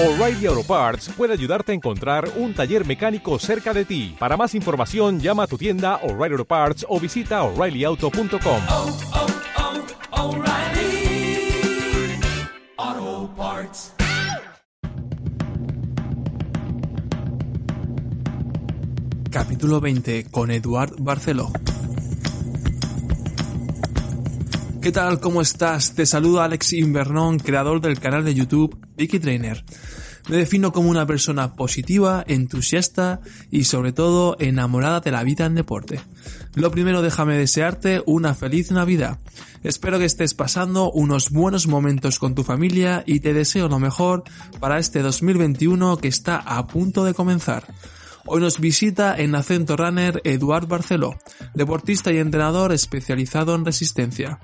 O'Reilly Auto Parts puede ayudarte a encontrar un taller mecánico cerca de ti. Para más información, llama a tu tienda O'Reilly Auto Parts o visita oreillyauto.com. oh, oh, Parts. Capítulo 20 con Eduard Barceló. ¿Qué tal? ¿Cómo estás? Te saluda Alex Invernón, creador del canal de YouTube Vicky Trainer. Me defino como una persona positiva, entusiasta y sobre todo enamorada de la vida en deporte. Lo primero déjame desearte una feliz Navidad. Espero que estés pasando unos buenos momentos con tu familia y te deseo lo mejor para este 2021 que está a punto de comenzar. Hoy nos visita en Acento Runner Eduard Barceló, deportista y entrenador especializado en resistencia.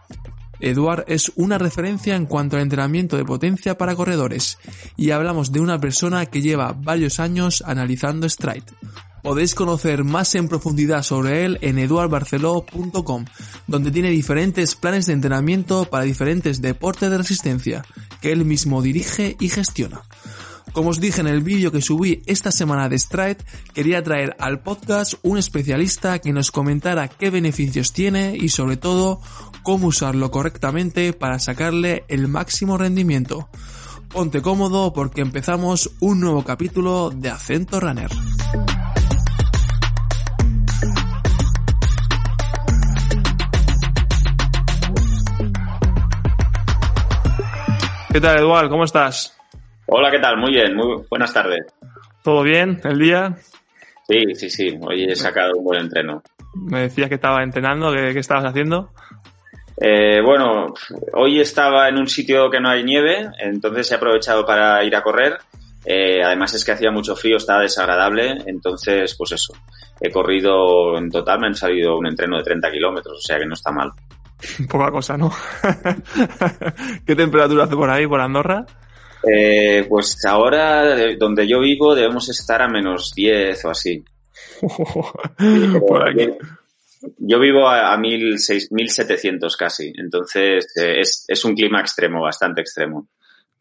Eduard es una referencia en cuanto al entrenamiento de potencia para corredores y hablamos de una persona que lleva varios años analizando Stride. Podéis conocer más en profundidad sobre él en eduardbarceló.com, donde tiene diferentes planes de entrenamiento para diferentes deportes de resistencia, que él mismo dirige y gestiona. Como os dije en el vídeo que subí esta semana de Stride, quería traer al podcast un especialista que nos comentara qué beneficios tiene y sobre todo cómo usarlo correctamente para sacarle el máximo rendimiento. Ponte cómodo porque empezamos un nuevo capítulo de Acento Runner. ¿Qué tal, Eduard? ¿Cómo estás? Hola, ¿qué tal? Muy bien, muy buenas tardes. ¿Todo bien? ¿El día? Sí, sí, sí. Hoy he sacado un buen entreno. Me decías que estaba entrenando, ¿qué, qué estabas haciendo? Eh, bueno, hoy estaba en un sitio que no hay nieve, entonces he aprovechado para ir a correr. Eh, además es que hacía mucho frío, estaba desagradable, entonces pues eso. He corrido en total, me han salido un entreno de 30 kilómetros, o sea que no está mal. Poca cosa, ¿no? ¿Qué temperatura hace por ahí, por Andorra? Eh, pues ahora, de- donde yo vivo, debemos estar a menos 10 o así. por aquí. Yo vivo a, a 1600 1700 casi, entonces eh, es, es un clima extremo, bastante extremo.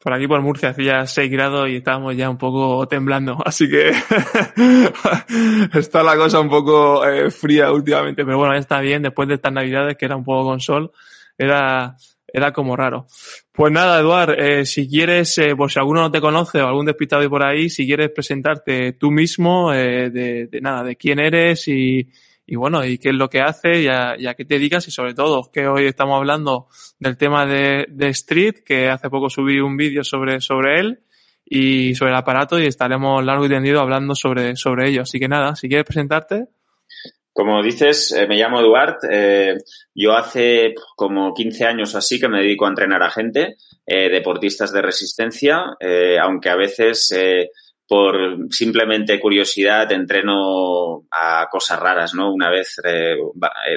Por aquí por Murcia hacía 6 grados y estábamos ya un poco temblando, así que está la cosa un poco eh, fría últimamente, pero bueno, está bien, después de estas navidades que era un poco con sol, era, era como raro. Pues nada, Eduard, eh, si quieres, eh, por si alguno no te conoce o algún despistado por ahí, si quieres presentarte tú mismo, eh, de, de nada, de quién eres y, y bueno, y qué es lo que haces y a, y a qué te dedicas y sobre todo que hoy estamos hablando del tema de, de Street, que hace poco subí un vídeo sobre, sobre él y sobre el aparato y estaremos largo y tendido hablando sobre, sobre ello. Así que nada, si quieres presentarte. Como dices, eh, me llamo Eduard. eh, yo hace como 15 años o así que me dedico a entrenar a gente, eh, deportistas de resistencia, eh, aunque a veces eh, por simplemente curiosidad entreno a cosas raras, ¿no? Una vez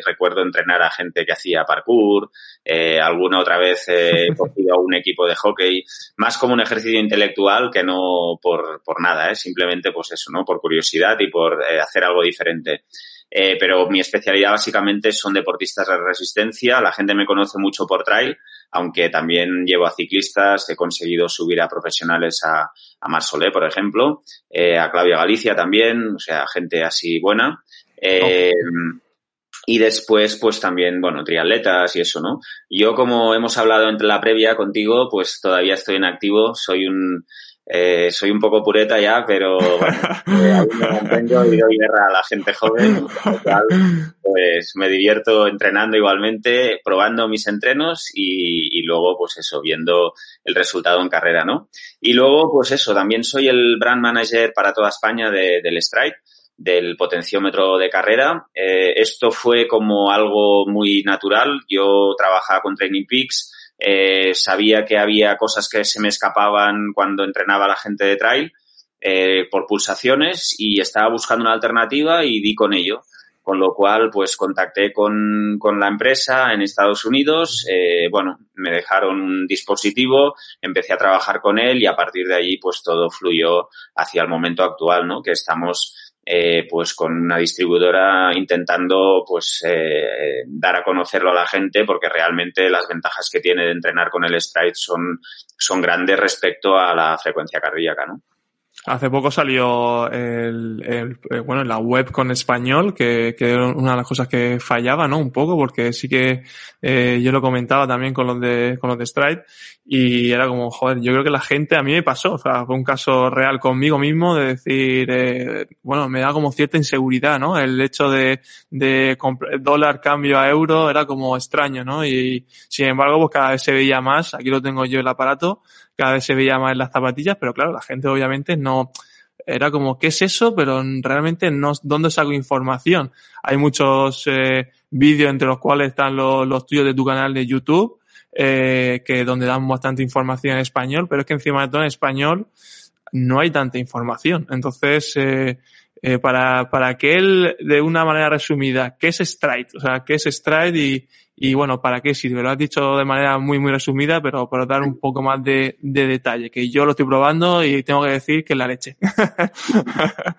recuerdo entrenar a gente que hacía parkour, eh, alguna otra vez eh, he cogido a un equipo de hockey, más como un ejercicio intelectual que no por, por nada, ¿eh? Simplemente pues eso, ¿no? Por curiosidad y por hacer algo diferente. Eh, pero mi especialidad básicamente son deportistas de resistencia. La gente me conoce mucho por trail, aunque también llevo a ciclistas. He conseguido subir a profesionales a, a Mar Solé, por ejemplo, eh, a Claudia Galicia también, o sea, gente así buena. Eh, Y después, pues también, bueno, triatletas y eso, ¿no? Yo, como hemos hablado entre la previa contigo, pues todavía estoy en activo. Soy un, eh, soy un poco pureta ya, pero bueno, eh, aún me y doy guerra a la gente joven. pues me divierto entrenando igualmente, probando mis entrenos y, y luego, pues eso, viendo el resultado en carrera, ¿no? Y luego, pues eso, también soy el brand manager para toda España de, del Stride del potenciómetro de carrera. Eh, esto fue como algo muy natural. Yo trabajaba con Training Peaks, eh, sabía que había cosas que se me escapaban cuando entrenaba a la gente de trail eh, por pulsaciones y estaba buscando una alternativa y di con ello. Con lo cual, pues contacté con, con la empresa en Estados Unidos. eh, bueno, me dejaron un dispositivo, empecé a trabajar con él y a partir de allí, pues todo fluyó hacia el momento actual, ¿no? Que estamos eh, pues con una distribuidora intentando pues eh, dar a conocerlo a la gente porque realmente las ventajas que tiene de entrenar con el Stride son, son grandes respecto a la frecuencia cardíaca, ¿no? Hace poco salió el, el, eh, bueno, la web con español, que, que, era una de las cosas que fallaba, ¿no? Un poco, porque sí que eh, yo lo comentaba también con los de, con los de Stride, y era como, joder, yo creo que la gente, a mí me pasó, o sea, fue un caso real conmigo mismo de decir, eh, bueno, me da como cierta inseguridad, ¿no? El hecho de, de dólar cambio a euro era como extraño, ¿no? Y sin embargo, pues cada vez se veía más, aquí lo tengo yo el aparato, cada vez se veía más en las zapatillas, pero claro, la gente obviamente no, era como, ¿qué es eso? Pero realmente no, ¿dónde saco información? Hay muchos eh, vídeos entre los cuales están los, tuyos de tu canal de YouTube, eh, que donde dan bastante información en español, pero es que encima de todo en español no hay tanta información. Entonces, eh, eh, para, para que él, de una manera resumida, ¿qué es Stride? O sea, ¿qué es Stride y, y bueno, ¿para qué sirve? Lo has dicho de manera muy, muy resumida, pero para dar un poco más de, de detalle, que yo lo estoy probando y tengo que decir que es la leche.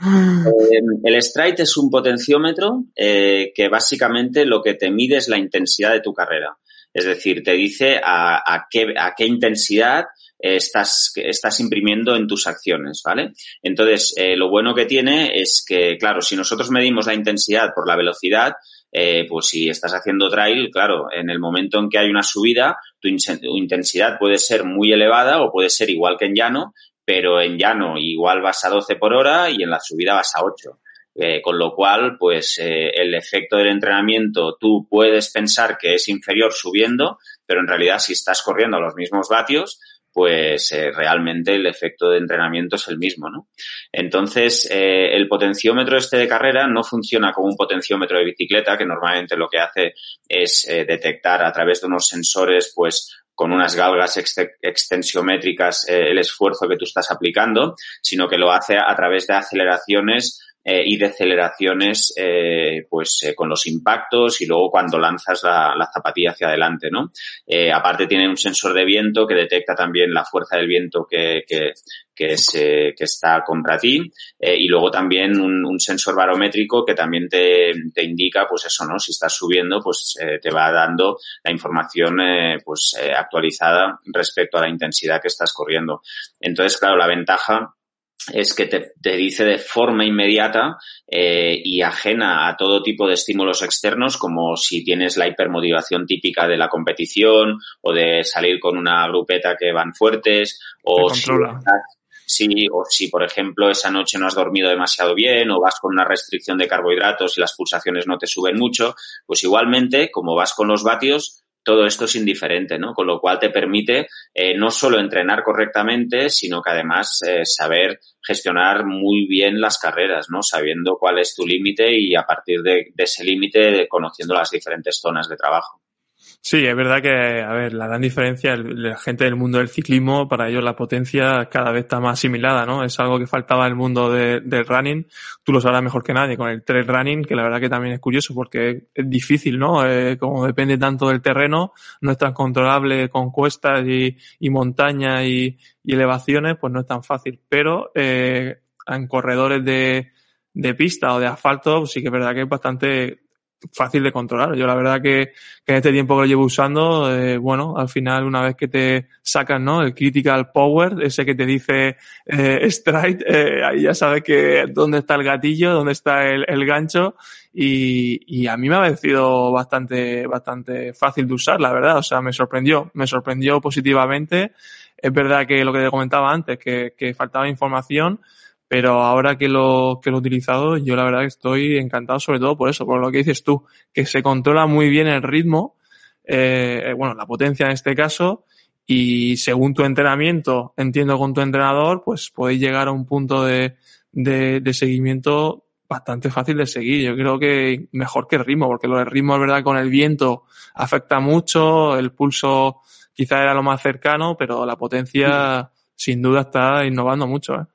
Eh, el Stride es un potenciómetro eh, que básicamente lo que te mide es la intensidad de tu carrera. Es decir, te dice a, a, qué, a qué intensidad estás, estás imprimiendo en tus acciones, ¿vale? Entonces, eh, lo bueno que tiene es que, claro, si nosotros medimos la intensidad por la velocidad, eh, pues si estás haciendo trail, claro, en el momento en que hay una subida, tu, tu intensidad puede ser muy elevada o puede ser igual que en llano, pero en llano igual vas a 12 por hora y en la subida vas a 8. Eh, con lo cual, pues eh, el efecto del entrenamiento tú puedes pensar que es inferior subiendo, pero en realidad si estás corriendo a los mismos vatios, pues eh, realmente el efecto de entrenamiento es el mismo, ¿no? Entonces, eh, el potenciómetro este de carrera no funciona como un potenciómetro de bicicleta, que normalmente lo que hace es eh, detectar a través de unos sensores, pues, con unas galgas ex extensiométricas eh, el esfuerzo que tú estás aplicando, sino que lo hace a través de aceleraciones eh, y deceleraciones eh, pues eh, con los impactos y luego cuando lanzas la, la zapatilla hacia adelante, ¿no? Eh, aparte tiene un sensor de viento que detecta también la fuerza del viento que, que, que, se, que está contra ti eh, y luego también un, un, sensor barométrico que también te, te, indica pues eso, ¿no? Si estás subiendo pues eh, te va dando la información pues actualizada respecto a la intensidad que estás corriendo. Entonces, claro, la ventaja es que te, te, dice de forma inmediata eh, y ajena a todo tipo de estímulos externos, como si tienes la hipermotivación típica de la competición o de salir con una grupeta que van fuertes o si, si, o si, por ejemplo, esa noche no has dormido demasiado bien o vas con una restricción de carbohidratos y las pulsaciones no te suben mucho, pues igualmente, como vas con los vatios, todo esto es indiferente, ¿no? Con lo cual te permite eh, no solo entrenar correctamente, sino que además eh, saber gestionar muy bien las carreras, ¿no? Sabiendo cuál es tu límite y a partir de, de ese límite conociendo las diferentes zonas de trabajo. Sí, es verdad que, a ver, la gran diferencia, la gente del mundo del ciclismo, para ellos la potencia cada vez está más asimilada, ¿no? Es algo que faltaba en el mundo de, del running. Tú lo sabrás mejor que nadie con el trail running, que la verdad que también es curioso porque es difícil, ¿no? Eh, como depende tanto del terreno, no es tan controlable con cuestas y, y montañas y, y, elevaciones, pues no es tan fácil. Pero eh, en corredores de, de pista o de asfalto, sí que es verdad que es bastante fácil de controlar. Yo la verdad que, que en este tiempo que lo llevo usando, eh, bueno, al final una vez que te sacan, ¿no? El critical power, ese que te dice eh, stride, eh, ahí ya sabes que dónde está el gatillo, dónde está el, el gancho y, y, a mí me ha parecido bastante, bastante fácil de usar, la verdad. O sea, me sorprendió, me sorprendió positivamente. Es verdad que lo que te comentaba antes, que, que faltaba información, pero ahora que lo, que lo he utilizado, yo la verdad que estoy encantado sobre todo por eso, por lo que dices tú, que se controla muy bien el ritmo, eh, bueno, la potencia en este caso, y según tu entrenamiento, entiendo con tu entrenador, pues podéis llegar a un punto de, de, de seguimiento bastante fácil de seguir. Yo creo que mejor que el ritmo, porque lo del ritmo es verdad con el viento afecta mucho, el pulso quizá era lo más cercano, pero la potencia sin duda está innovando mucho. ¿eh?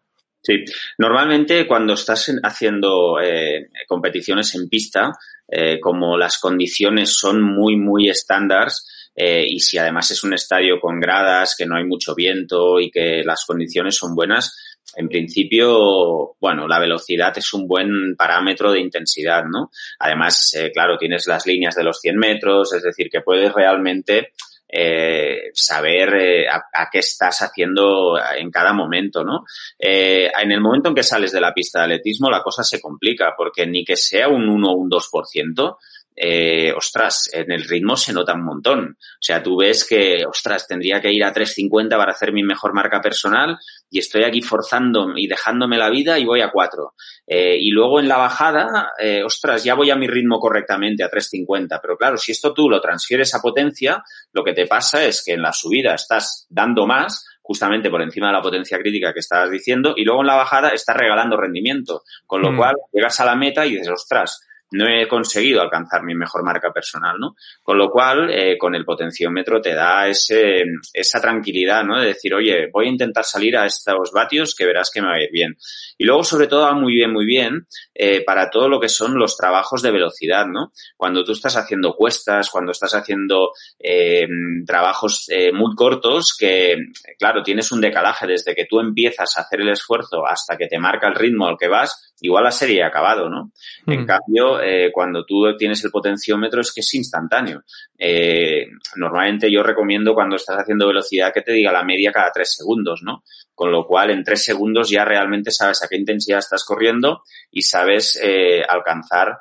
Sí, normalmente cuando estás haciendo eh, competiciones en pista, eh, como las condiciones son muy, muy estándares, eh, y si además es un estadio con gradas, que no hay mucho viento y que las condiciones son buenas, en principio, bueno, la velocidad es un buen parámetro de intensidad, ¿no? Además, eh, claro, tienes las líneas de los 100 metros, es decir, que puedes realmente eh, saber eh, a, a, qué estás haciendo en cada momento, ¿no? Eh, en el momento en que sales de la pista de atletismo, la cosa se complica, porque ni que sea un 1 o un 2%, eh, ostras, en el ritmo se nota un montón. O sea, tú ves que, ostras, tendría que ir a 3.50 para hacer mi mejor marca personal y estoy aquí forzando y dejándome la vida y voy a 4. Eh, y luego en la bajada, eh, ostras, ya voy a mi ritmo correctamente a 3.50. Pero claro, si esto tú lo transfieres a potencia, lo que te pasa es que en la subida estás dando más, justamente por encima de la potencia crítica que estabas diciendo, y luego en la bajada estás regalando rendimiento. Con lo mm. cual llegas a la meta y dices, ostras, no he conseguido alcanzar mi mejor marca personal, ¿no? Con lo cual, eh, con el potenciómetro te da ese, esa tranquilidad, ¿no? De decir, oye, voy a intentar salir a estos vatios que verás que me va a ir bien. Y luego, sobre todo, va muy bien, muy bien eh, para todo lo que son los trabajos de velocidad, ¿no? Cuando tú estás haciendo cuestas, cuando estás haciendo eh, trabajos eh, muy cortos, que, claro, tienes un decalaje desde que tú empiezas a hacer el esfuerzo hasta que te marca el ritmo al que vas, igual la serie ha acabado, ¿no? Mm. En cambio, eh, cuando tú tienes el potenciómetro es que es instantáneo. Eh, normalmente yo recomiendo cuando estás haciendo velocidad que te diga la media cada tres segundos, ¿no? Con lo cual en tres segundos ya realmente sabes a qué intensidad estás corriendo y sabes eh, alcanzar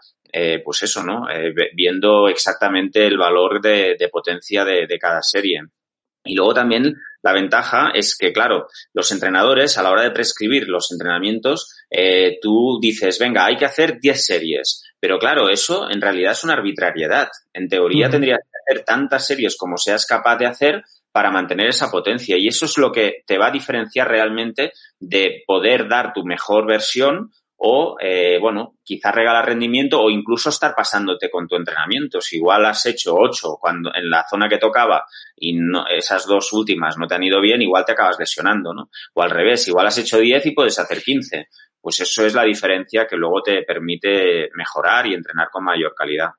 pues eso, ¿no? Viendo exactamente el valor de, potencia de, cada serie. Y luego también la ventaja es que, claro, los entrenadores a la hora de prescribir los entrenamientos, tú dices, venga, hay que hacer 10 series. Pero claro, eso en realidad es una arbitrariedad. En teoría uh -huh. tendrías que hacer tantas series como seas capaz de hacer para mantener esa potencia. Y eso es lo que te va a diferenciar realmente de poder dar tu mejor versión o, eh, bueno, quizás regalar rendimiento o incluso estar pasándote con tu entrenamiento. Si igual has hecho ocho cuando, en la zona que tocaba y no, esas dos últimas no te han ido bien, igual te acabas lesionando, ¿no? O al revés, igual has hecho diez y puedes hacer quince. Pues eso es la diferencia que luego te permite mejorar y entrenar con mayor calidad.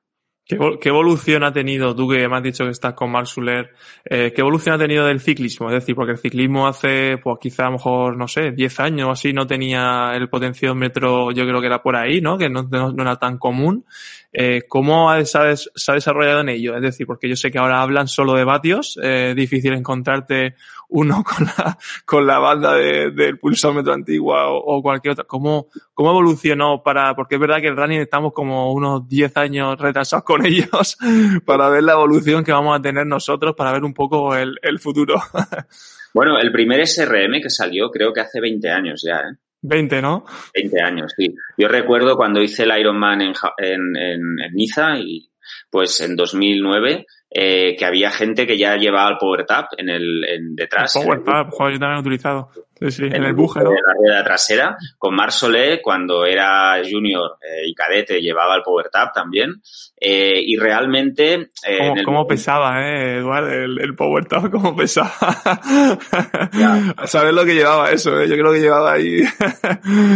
¿Qué, ¿Qué, evolución ha tenido, tú que me has dicho que estás con Mark Suler, eh, qué evolución ha tenido del ciclismo? Es decir, porque el ciclismo hace, pues quizá a lo mejor, no sé, 10 años o así no tenía el potenciómetro, yo creo que era por ahí, ¿no? Que no, era tan común. Eh, ¿Cómo se ha, se ha, desarrollado en ello? Es decir, porque yo sé que ahora hablan solo de vatios, eh, difícil encontrarte uno con la, con la banda de, del pulsómetro antigua o, o, cualquier otra. ¿Cómo, ¿Cómo evolucionó para, porque es verdad que el running estamos como unos 10 años retrasados con ellos para ver la evolución que vamos a tener nosotros, para ver un poco el, el futuro. bueno, el primer SRM que salió creo que hace 20 años ya, ¿eh? 20, ¿no? 20 años, sí. Yo recuerdo cuando hice el Ironman en, en, en, en Niza y pues en 2009 eh, que había gente que ya llevaba el Power Tap en el en detrás. El Power Tap, joder, yo también he utilizado. Sí, sí, en, en, el buje, ¿no? La rueda trasera. Con Mar Solé, cuando era junior eh, y cadete, llevaba el Power Tap también. Eh, y realmente... Eh, ¿Cómo, el... ¿Cómo, pesaba, eh, Eduardo? El, el, Power Tap, ¿cómo pesaba? ¿Sabes lo que llevaba eso? Eh? Yo creo que llevaba ahí...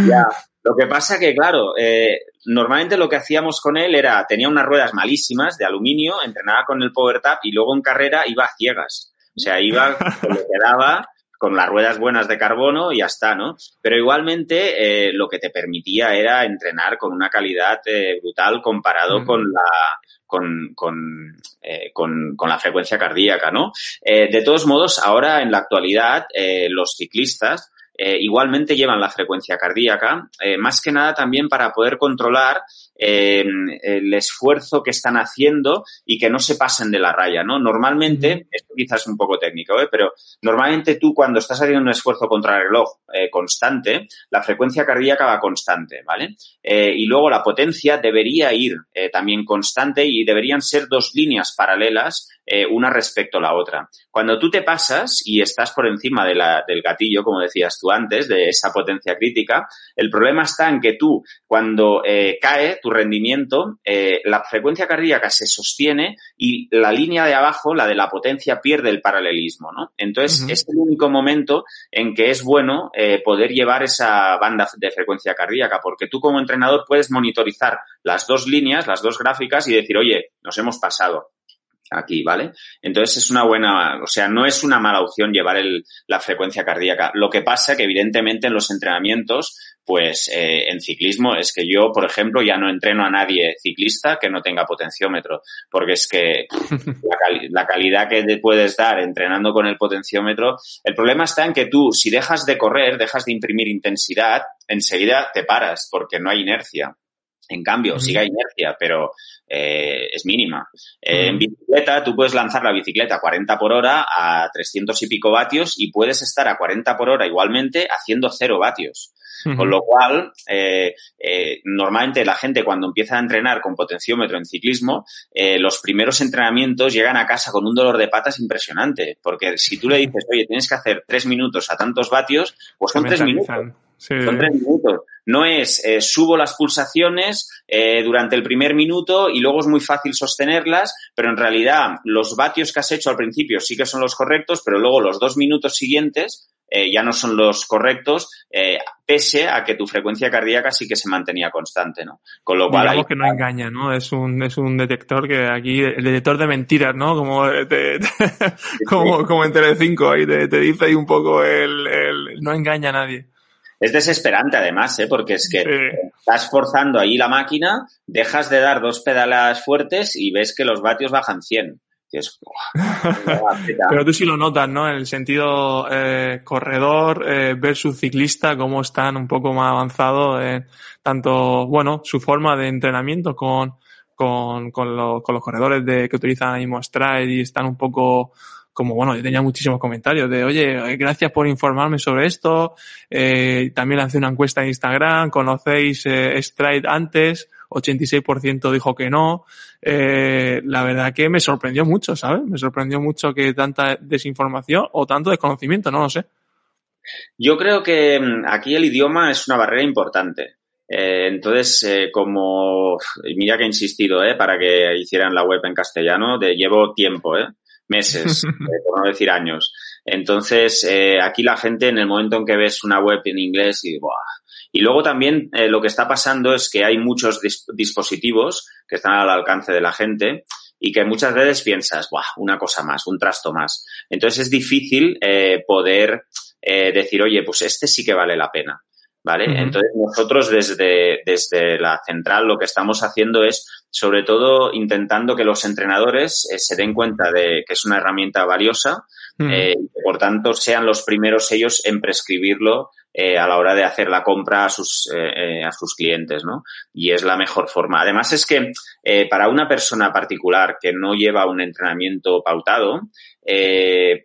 ya. Lo que pasa que, claro, eh, normalmente lo que hacíamos con él era, tenía unas ruedas malísimas de aluminio, entrenaba con el Power Tap y luego en carrera iba a ciegas. O sea, iba con lo que daba, con las ruedas buenas de carbono y ya está, ¿no? Pero igualmente eh, lo que te permitía era entrenar con una calidad eh, brutal comparado con la con, con, eh, con, con, la frecuencia cardíaca, ¿no? Eh, de todos modos, ahora en la actualidad eh, los ciclistas eh, igualmente llevan la frecuencia cardíaca, eh, más que nada también para poder controlar eh, el esfuerzo que están haciendo y que no se pasen de la raya, ¿no? Normalmente, esto quizás es un poco técnico, ¿eh? pero normalmente tú cuando estás haciendo un esfuerzo contra el reloj eh, constante, la frecuencia cardíaca va constante, ¿vale? Eh, y luego la potencia debería ir eh, también constante y deberían ser dos líneas paralelas una respecto a la otra. Cuando tú te pasas y estás por encima de la, del gatillo, como decías tú antes, de esa potencia crítica, el problema está en que tú, cuando cae tu rendimiento, eh, la frecuencia cardíaca se sostiene y la línea de abajo, la de la potencia, pierde el paralelismo, ¿no? Entonces, uh -huh. es el único momento en que es bueno eh, poder llevar esa banda de frecuencia cardíaca, porque tú como entrenador puedes monitorizar las dos líneas, las dos gráficas y decir, oye, nos hemos pasado aquí, ¿vale? Entonces es una buena, o sea, no es una mala opción llevar el, la frecuencia cardíaca. Lo que pasa que evidentemente en los entrenamientos, pues eh, en ciclismo es que yo, por ejemplo, ya no entreno a nadie ciclista que no tenga potenciómetro, porque es que la, cali- la calidad que te puedes dar entrenando con el potenciómetro, el problema está en que tú, si dejas de correr, dejas de imprimir intensidad, enseguida te paras porque no hay inercia. En cambio, hay inercia, pero eh, es mínima. Eh, En bicicleta, tú puedes lanzar la bicicleta a 40 por hora a 300 y pico vatios y puedes estar a 40 por hora igualmente haciendo 0 vatios. Con lo cual, eh, eh, normalmente la gente cuando empieza a entrenar con potenciómetro en ciclismo, eh, los primeros entrenamientos llegan a casa con un dolor de patas impresionante. Porque si tú le dices, oye, tienes que hacer tres minutos a tantos vatios, pues son tres minutos. Sí. Son tres minutos. No es eh, subo las pulsaciones eh, durante el primer minuto y luego es muy fácil sostenerlas, pero en realidad los vatios que has hecho al principio sí que son los correctos, pero luego los dos minutos siguientes eh, ya no son los correctos, eh, pese a que tu frecuencia cardíaca sí que se mantenía constante, ¿no? Con lo cual Digamos que no engaña, ¿no? Es un, es un detector que aquí, el detector de mentiras, ¿no? Como, te- te- como, como en Telecinco, ahí te, te dice ahí un poco el, el, no engaña a nadie. Es desesperante además, ¿eh? porque es que Sí. estás forzando ahí la máquina, dejas de dar dos pedalas fuertes y ves que los vatios bajan 100. Dices, "Buah, Pero tú sí lo notas, ¿no? En el sentido eh, corredor eh, versus ciclista, cómo están un poco más avanzados en tanto, bueno, su forma de entrenamiento con, con, con, los, con los corredores de, que utilizan mismo Stride y están un poco como, bueno, yo tenía muchísimos comentarios de, oye, gracias por informarme sobre esto. Eh, también lancé una encuesta en Instagram, ¿conocéis eh, Stride antes? 86% dijo que no. Eh, la verdad que me sorprendió mucho, ¿sabes? Me sorprendió mucho que tanta desinformación o tanto desconocimiento, no lo sé. Yo creo que mm, aquí el idioma es una barrera importante. Eh, entonces, eh, como mira que he insistido, eh, para que hicieran la web en castellano, de, llevo tiempo, eh, meses, eh, por no decir años. Entonces, eh, aquí la gente en el momento en que ves una web en inglés y ¡buah! Y luego también eh, lo que está pasando es que hay muchos dis- dispositivos que están al alcance de la gente y que muchas veces piensas, Buah, una cosa más, un trasto más. Entonces es difícil eh, poder eh, decir, oye, pues este sí que vale la pena. ¿Vale? Entonces nosotros desde, desde la central lo que estamos haciendo es sobre todo intentando que los entrenadores eh, se den cuenta de que es una herramienta valiosa Mm. eh, y que por tanto sean los primeros ellos en prescribirlo eh, a la hora de hacer la compra a sus, a sus clientes, ¿no? Y es la mejor forma. Además es que para una persona particular que no lleva un entrenamiento pautado,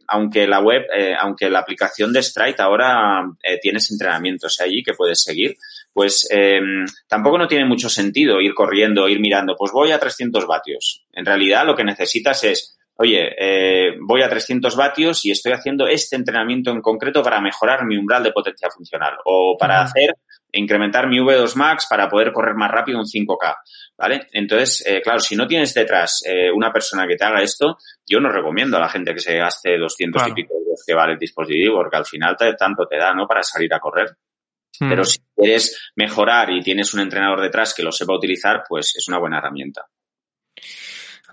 aunque la web, aunque la aplicación de Stride ahora tienes entrenamientos allí que puedes seguir, pues eh, tampoco no tiene mucho sentido ir corriendo, ir mirando, pues voy a 300 vatios. En realidad lo que necesitas es, oye, eh, voy a 300 vatios y estoy haciendo este entrenamiento en concreto para mejorar mi umbral de potencia funcional o para hacer, incrementar mi V2 Max para poder correr más rápido un 5K. ¿Vale? Entonces, eh, claro, si no tienes detrás eh, una persona que te haga esto, yo no recomiendo a la gente que se gaste 200 Claro. y pico euros que vale el dispositivo, porque al final te- tanto te da, ¿no? Para salir a correr. Mm. Pero si quieres mejorar y tienes un entrenador detrás que lo sepa utilizar, pues es una buena herramienta.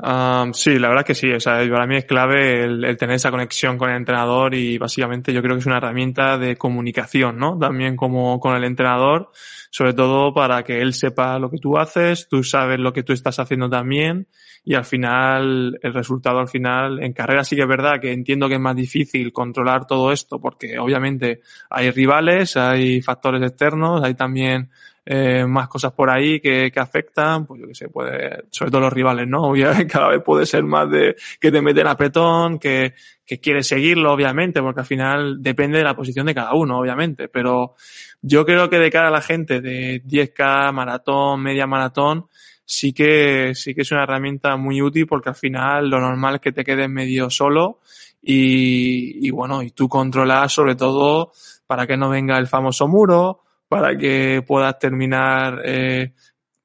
Um, sí, la verdad que sí. O sea, para mí es clave el, el tener esa conexión con el entrenador y básicamente yo creo que es una herramienta de comunicación, ¿no? También como con el entrenador, sobre todo para que él sepa lo que tú haces, tú sabes lo que tú estás haciendo también y al final, el resultado al final, en carrera sí que es verdad que entiendo que es más difícil controlar todo esto porque obviamente hay rivales, hay factores externos, hay también eh, más cosas por ahí que, que afectan, pues yo que sé, puede, sobre todo los rivales, ¿no? Obviamente cada vez puede ser más de que te meten apretón, que, que quieres seguirlo, obviamente, porque al final depende de la posición de cada uno, obviamente, pero yo creo que de cara a la gente de 10K, maratón, media maratón, sí que, sí que es una herramienta muy útil porque al final lo normal es que te quedes medio solo y, y bueno, y tú controlas sobre todo para que no venga el famoso muro, para que puedas terminar eh,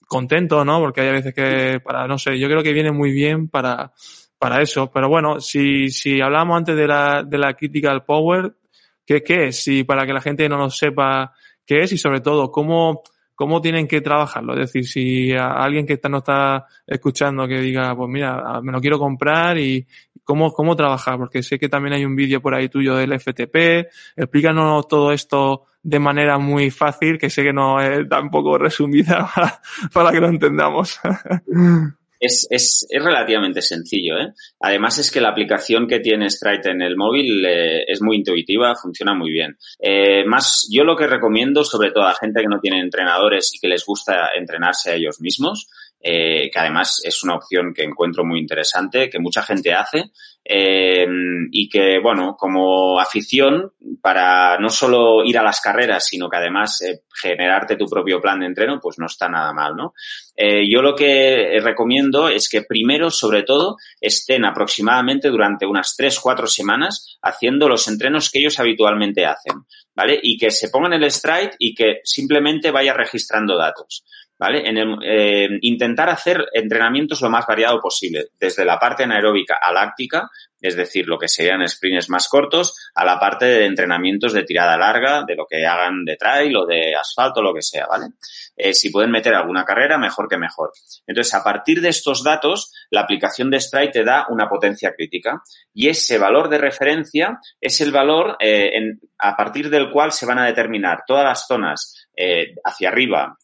contento, ¿no? Porque hay veces que para, no sé, yo creo que viene muy bien para, para eso. Pero bueno, si, si hablamos antes de la, de la critical power, ¿qué, ¿qué es? Si para que la gente no lo sepa qué es y sobre todo cómo, ¿cómo tienen que trabajarlo? Es decir, si a alguien que está, no está escuchando que diga, pues mira, me lo quiero comprar y cómo, cómo trabajar, porque sé que también hay un vídeo por ahí tuyo del FTP, explícanos todo esto de manera muy fácil, que sé que no es tampoco resumida para, que lo entendamos. Es, es, es, relativamente sencillo. ¿eh? Además es que la aplicación que tiene Stride en el móvil eh, es muy intuitiva, funciona muy bien. Eh, más, yo lo que recomiendo, sobre todo a gente que no tiene entrenadores y que les gusta entrenarse a ellos mismos, eh, que además es una opción que encuentro muy interesante, que mucha gente hace eh, y que, bueno, como afición, para no solo ir a las carreras, sino que además eh, generarte tu propio plan de entreno, pues no está nada mal, ¿no? Eh, yo lo que recomiendo es que primero, sobre todo, estén aproximadamente durante unas tres, cuatro semanas haciendo los entrenos que ellos habitualmente hacen, ¿vale? Y que se pongan el stride y que simplemente vaya registrando datos. ¿vale? En el, eh, intentar hacer entrenamientos lo más variado posible, desde la parte anaeróbica a láctica, es decir, lo que serían sprints más cortos, a la parte de entrenamientos de tirada larga, de lo que hagan de trail o de asfalto, lo que sea, ¿vale? Eh, si pueden meter alguna carrera, mejor que mejor. Entonces, a partir de estos datos, la aplicación de Stride te da una potencia crítica y ese valor de referencia es el valor eh, a partir del cual se van a determinar todas las zonas eh, hacia arriba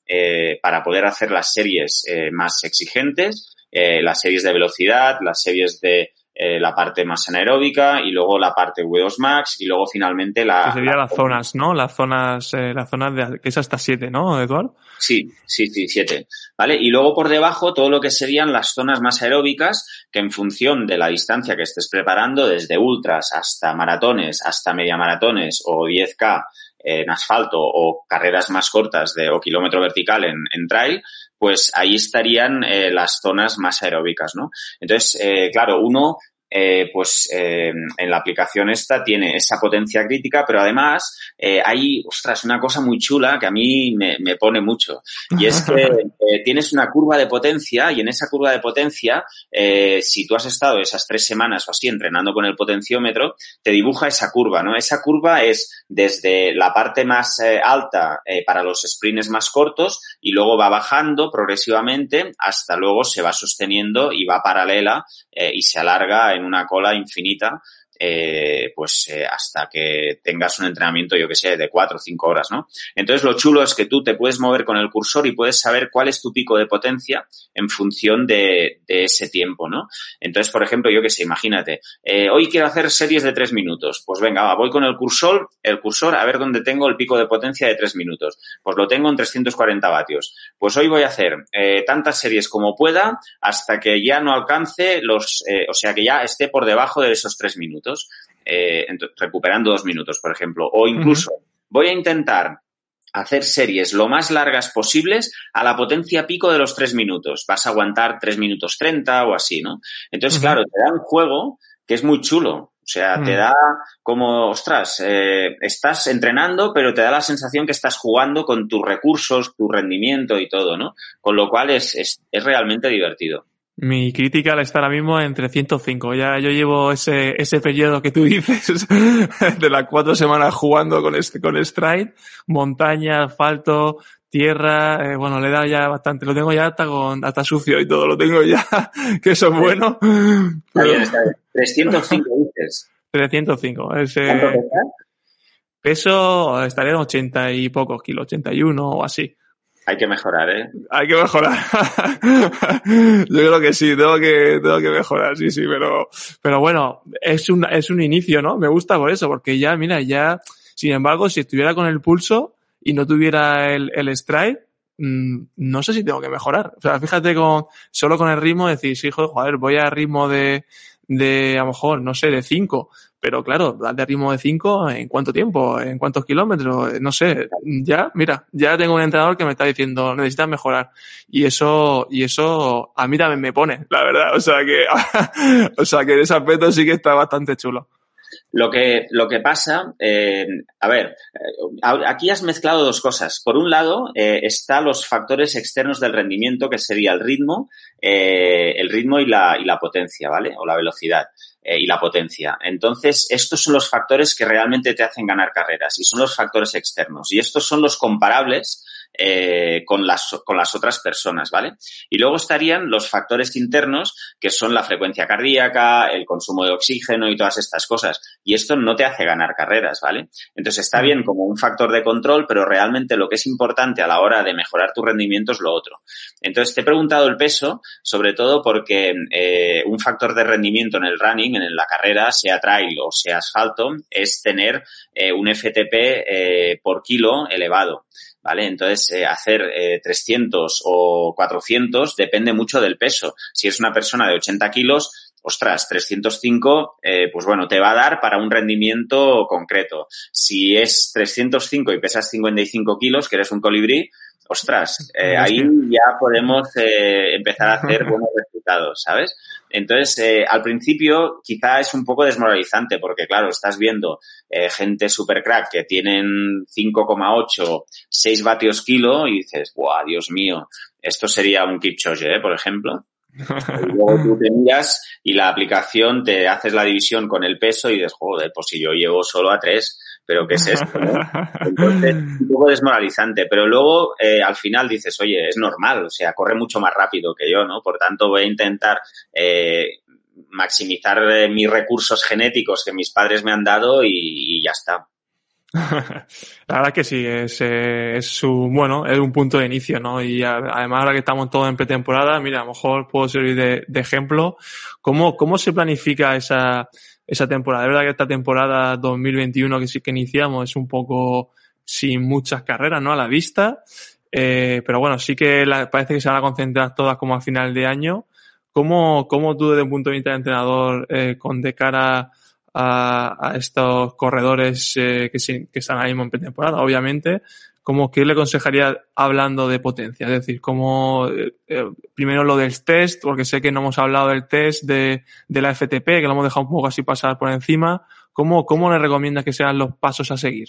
para poder hacer las series más exigentes, las series de velocidad, las series de eh, la parte más anaeróbica y luego la parte V2 Max y luego finalmente la... Que sería la- las zonas, ¿no? Las zonas, eh, las zonas de, que es hasta 7, ¿no, Eduardo? Sí, sí, sí, siete. ¿Vale? Y luego por debajo todo lo que serían las zonas más aeróbicas, que en función de la distancia que estés preparando, desde ultras hasta maratones, hasta media maratones o 10K en asfalto o carreras más cortas de, o kilómetro vertical en, en trail, pues ahí estarían eh, las zonas más aeróbicas, ¿no? Entonces, eh, claro, uno eh, pues eh, en la aplicación esta tiene esa potencia crítica, pero además eh, hay, ostras, una cosa muy chula que a mí me, me pone mucho. Y es que tienes una curva de potencia y en esa curva de potencia, si tú has estado esas tres semanas o así entrenando con el potenciómetro, te dibuja esa curva, ¿no? Esa curva es desde la parte más alta para los sprints más cortos y luego va bajando progresivamente hasta luego se va sosteniendo y va paralela y se alarga en una cola infinita eh, pues eh, hasta que tengas un entrenamiento, yo que sé, de cuatro o cinco horas, ¿no? Entonces lo chulo es que tú te puedes mover con el cursor y puedes saber cuál es tu pico de potencia en función de, de ese tiempo, ¿no? Entonces, por ejemplo, yo que sé, imagínate, eh, hoy quiero hacer series de tres minutos, pues venga, va, voy con el cursor, el cursor a ver dónde tengo el pico de potencia de tres minutos, pues lo tengo en 340 vatios. Pues hoy voy a hacer eh, tantas series como pueda hasta que ya no alcance los, eh, o sea, que ya esté por debajo de esos tres minutos eh, recuperando dos minutos, por ejemplo. O incluso voy a intentar hacer series lo más largas posibles a la potencia pico de los tres minutos. Vas a aguantar tres minutos treinta o así, ¿no? Entonces, claro, te da un juego que es muy chulo. O sea, te Mm. da como, ostras, eh, estás entrenando, pero te da la sensación que estás jugando con tus recursos, tu rendimiento y todo, ¿no? Con lo cual es, es, es realmente divertido. Mi crítica está ahora mismo en 305. Ya yo llevo ese, ese periodo que tú dices de las cuatro semanas jugando con este, con Stride, montaña, asfalto, tierra, eh, bueno, le he dado ya bastante. Lo tengo ya hasta con, hasta sucio y todo, lo tengo ya, que eso es bueno. Está bien, está bien. 305 dices. 305. Ese ¿Cuánto pesas? peso estaría en 80 y pocos kilos, 81 o así. Hay que mejorar, ¿eh? Hay que mejorar. Yo creo que sí, tengo que, tengo que mejorar, sí, sí, pero, pero bueno, es un, es un inicio, ¿no? Me gusta por eso, porque ya, mira, ya, sin embargo, si estuviera con el pulso y no tuviera el, el stride, mm, no sé si tengo que mejorar. O sea, fíjate con, solo con el ritmo sí, joder, joder, voy a ritmo de, de, a lo mejor, no sé, de 5. Pero claro, dar de ritmo de 5, ¿en cuánto tiempo? ¿En cuántos kilómetros? No sé. Ya, mira, ya tengo un entrenador que me está diciendo, necesitas mejorar. Y eso, y eso a mí también me pone, la verdad. O sea que, o sea que en ese aspecto sí que está bastante chulo. Lo que, lo que pasa, eh, a ver, eh, aquí has mezclado dos cosas. Por un lado, eh, está los factores externos del rendimiento, que sería el ritmo, eh, el ritmo y la, y la potencia, ¿vale? O la velocidad eh, y la potencia. Entonces, estos son los factores que realmente te hacen ganar carreras y son los factores externos. Y estos son los comparables eh, con, las, con las otras personas, ¿vale? Y luego estarían los factores internos, que son la frecuencia cardíaca, el consumo de oxígeno y todas estas cosas. Y esto no te hace ganar carreras, ¿vale? Entonces está bien como un factor de control, pero realmente lo que es importante a la hora de mejorar tu rendimiento es lo otro. Entonces te he preguntado el peso, sobre todo porque eh, un factor de rendimiento en el running, en la carrera, sea trail o sea asfalto, es tener eh, un FTP por kilo elevado. ¿Vale? Entonces, eh, hacer eh, 300 o 400 depende mucho del peso. Si es una persona de 80 kilos, ostras, 305, eh, pues bueno, te va a dar para un rendimiento concreto. Si es 305 y pesas 55 kilos, que eres un colibrí, ostras, eh, ahí ya podemos eh, empezar a hacer buenos resultados, ¿sabes? Entonces, eh, al principio quizá es un poco desmoralizante porque, claro, estás viendo eh, gente super crack que tienen 5,8, 6 vatios kilo y dices, ¡guau, Dios mío! Esto sería un Kipchoge, ¿eh? por ejemplo. Y luego tú te miras y la aplicación te haces la división con el peso y dices, joder, pues si yo llego solo a 3, pero ¿qué es esto? no? Entonces, un poco desmoralizante, pero luego eh, al final dices, oye, es normal, o sea, corre mucho más rápido que yo, ¿no? Por tanto, voy a intentar eh, maximizar eh, mis recursos genéticos que mis padres me han dado y, y ya está. La verdad que sí, es, eh, es su, bueno, es un punto de inicio, ¿no? Y a- además ahora que estamos todos en pretemporada, mira, a lo mejor puedo servir de, de ejemplo. ¿Cómo, ¿Cómo se planifica esa, esa temporada? De verdad que esta temporada 2021 que sí que iniciamos es un poco sin muchas carreras, ¿no? A la vista. Eh, pero bueno, sí que parece que se van a concentrar todas como a final de año. ¿Cómo, cómo tú desde un punto de vista de entrenador, eh, con de cara a, a estos corredores eh, que, que están mismo en pretemporada, obviamente, como que le aconsejaría hablando de potencia? Es decir, como eh, eh, primero lo del test, porque sé que no hemos hablado del test de, de la FTP, que lo hemos dejado un poco así pasar por encima. ¿Cómo, cómo le recomiendas que sean los pasos a seguir?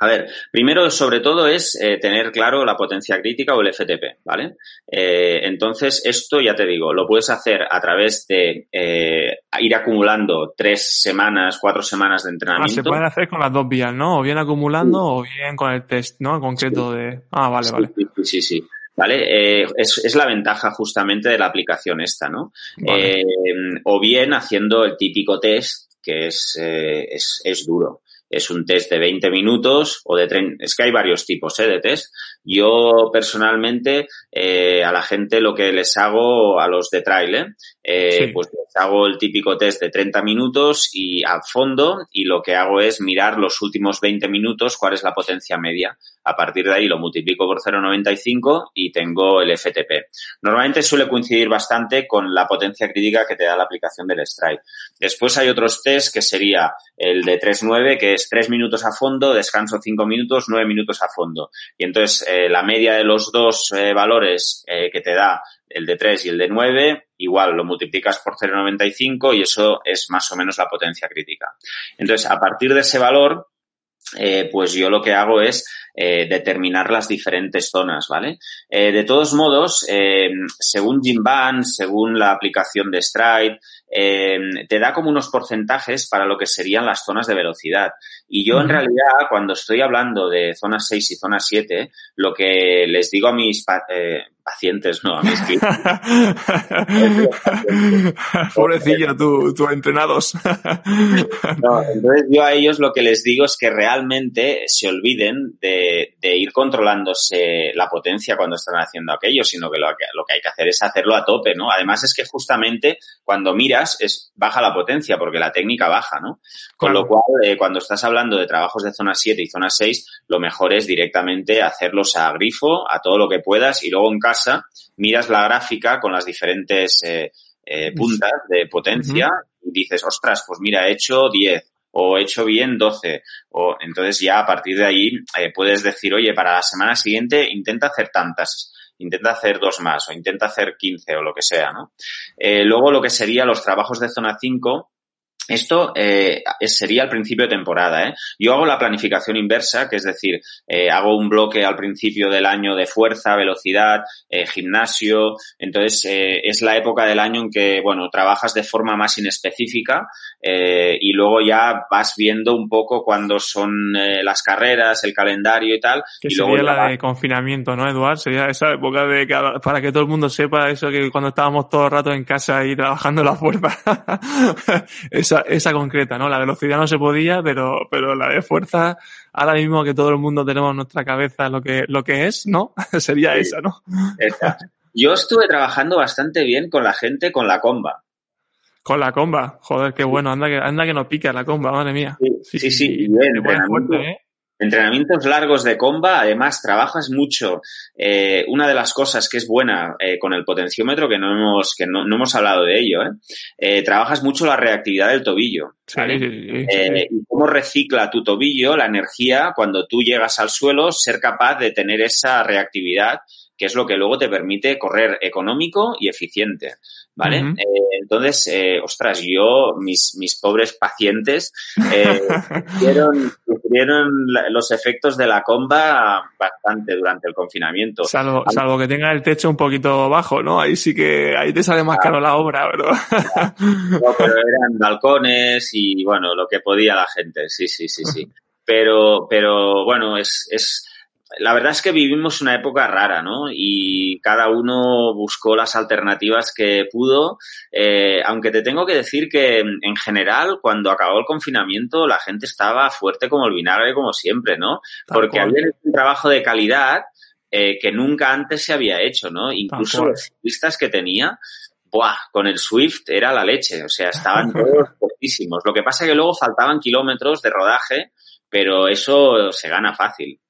A ver, primero, sobre todo, es eh, tener claro la potencia crítica o el FTP, ¿vale? Eh, entonces, esto ya te digo, lo puedes hacer a través de eh, ir acumulando tres semanas, cuatro semanas de Ah, entrenamiento. se pueden hacer con las dos vías, ¿no? O bien acumulando o bien con el test, ¿no? En concreto de... Ah, vale, Sí, vale. Sí, sí, sí. sí. ¿Vale? Eh, es, es la ventaja justamente de la aplicación esta, ¿no? Vale. Eh, o bien haciendo el típico test, que es, eh, es, es duro. Es un test de 20 minutos o de 30. Es que hay varios tipos ¿eh? de test. Yo personalmente eh, a la gente lo que les hago a los de trail, ¿eh? Eh, Sí. pues les hago el típico test de 30 minutos y a fondo y lo que hago es mirar los últimos 20 minutos cuál es la potencia media. A partir de ahí lo multiplico por 0,95 y tengo el FTP. Normalmente suele coincidir bastante con la potencia crítica que te da la aplicación del Strike. Después hay otros test que sería el de 3.9, que es 3 minutos a fondo, descanso 5 minutos, 9 minutos a fondo. Y entonces eh, la media de los dos eh, valores eh, que te da el de 3 y el de 9, igual lo multiplicas por 0,95 y eso es más o menos la potencia crítica. Entonces, a partir de ese valor, eh, pues yo lo que hago es determinar las diferentes zonas, ¿vale? De todos modos, según Gymban, según la aplicación de Stride, eh, te da como unos porcentajes para lo que serían las zonas de velocidad. Y yo, en realidad, cuando estoy hablando de zona 6 y zona 7, lo que les digo a mis eh, pacientes, no, a mis Pobrecillo, tú, tú entrenados. No, entonces yo a ellos lo que les digo es que realmente se olviden de, de ir controlándose la potencia cuando están haciendo aquello, sino que lo, que lo que hay que hacer es hacerlo a tope, ¿no? Además es que justamente cuando miras es baja la potencia porque la técnica baja, ¿no? Con Claro. lo cual, eh, cuando estás hablando de trabajos de zona 7 y zona 6, lo mejor es directamente hacerlos a grifo, a todo lo que puedas y luego en casa miras la gráfica con las diferentes eh, eh, puntas de potencia y dices, ostras, pues mira, he hecho 10 o he hecho bien 12 o entonces ya a partir de ahí eh, puedes decir, oye, para la semana siguiente intenta hacer tantas intenta hacer dos más o intenta hacer 15 o lo que sea, ¿no? Eh, luego lo que sería los trabajos de zona 5 esto eh, sería el principio de temporada. ¿eh? Yo hago la planificación inversa, que es decir, eh, hago un bloque al principio del año de fuerza, velocidad, eh, gimnasio. Entonces, eh, es la época del año en que, bueno, trabajas de forma más inespecífica eh, y luego ya vas viendo un poco cuándo son eh, las carreras, el calendario y tal. Que y sería luego la de confinamiento, ¿no, Eduard? Sería esa época de que, para que todo el mundo sepa eso que cuando estábamos todo el rato en casa y trabajando la fuerza. esa, esa concreta, ¿no? La velocidad no se podía, pero, pero la de fuerza, ahora mismo que todo el mundo tenemos en nuestra cabeza lo que, lo que es, ¿no? sería Sí. esa, ¿no? Esta. Yo estuve trabajando bastante bien con la gente con la comba. Con la comba. Joder, qué bueno. Anda que, anda que nos pica la comba, madre mía. Sí, sí, sí, te bien, fuerte, ¿eh? Entrenamientos largos de comba, además trabajas mucho. Eh, una de las cosas que es buena eh, con el potenciómetro, que no hemos, que no, no hemos hablado de ello, ¿eh? Eh, trabajas mucho la reactividad del tobillo. ¿vale? sí, sí, sí. Eh, y cómo recicla tu tobillo la energía cuando tú llegas al suelo, ser capaz de tener esa reactividad, que es lo que luego te permite correr económico y eficiente. ¿Vale? Eh, entonces, eh, ostras, yo, mis, mis pobres pacientes, eh, sufrieron, los efectos de la comba bastante durante el confinamiento. Salvo, salvo que tenga el techo un poquito bajo, ¿no? Ahí sí que, ahí te sale más caro la obra, pero... No, pero eran balcones y bueno, lo que podía la gente, sí, sí, sí, sí. Pero, pero bueno, es, es, la verdad es que vivimos una época rara, ¿no? Y cada uno buscó las alternativas que pudo, eh, aunque te tengo que decir que en general, cuando acabó el confinamiento, la gente estaba fuerte como el vinagre, como siempre, ¿no? Tal Porque cual. había un trabajo de calidad eh, que nunca antes se había hecho, ¿no? Incluso los ciclistas que tenía, ¡buah! Con el Swift era la leche, o sea, estaban todos fuertísimos. Lo que pasa es que luego faltaban kilómetros de rodaje, pero eso se gana fácil.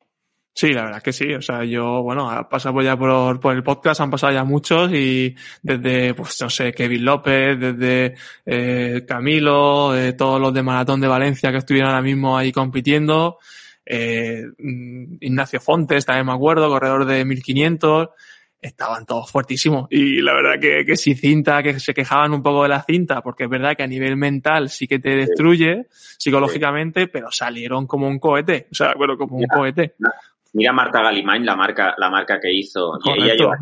Sí, la verdad es que sí. O sea, yo, bueno, ha pasado ya por, por el podcast, han pasado ya muchos y desde, pues no sé, Kevin López, desde eh, Camilo, eh, todos los de Maratón de Valencia que estuvieron ahora mismo ahí compitiendo, eh, mm, Ignacio Fontes, también me acuerdo, corredor de 1500, estaban todos fuertísimos. Y la verdad que, que sin cinta, que se quejaban un poco de la cinta, porque es verdad que a nivel mental sí que te destruye psicológicamente, pero salieron como un cohete. O sea, bueno, como un cohete. Mira Marta Galimain, la marca, la marca que hizo. Y ella lleva-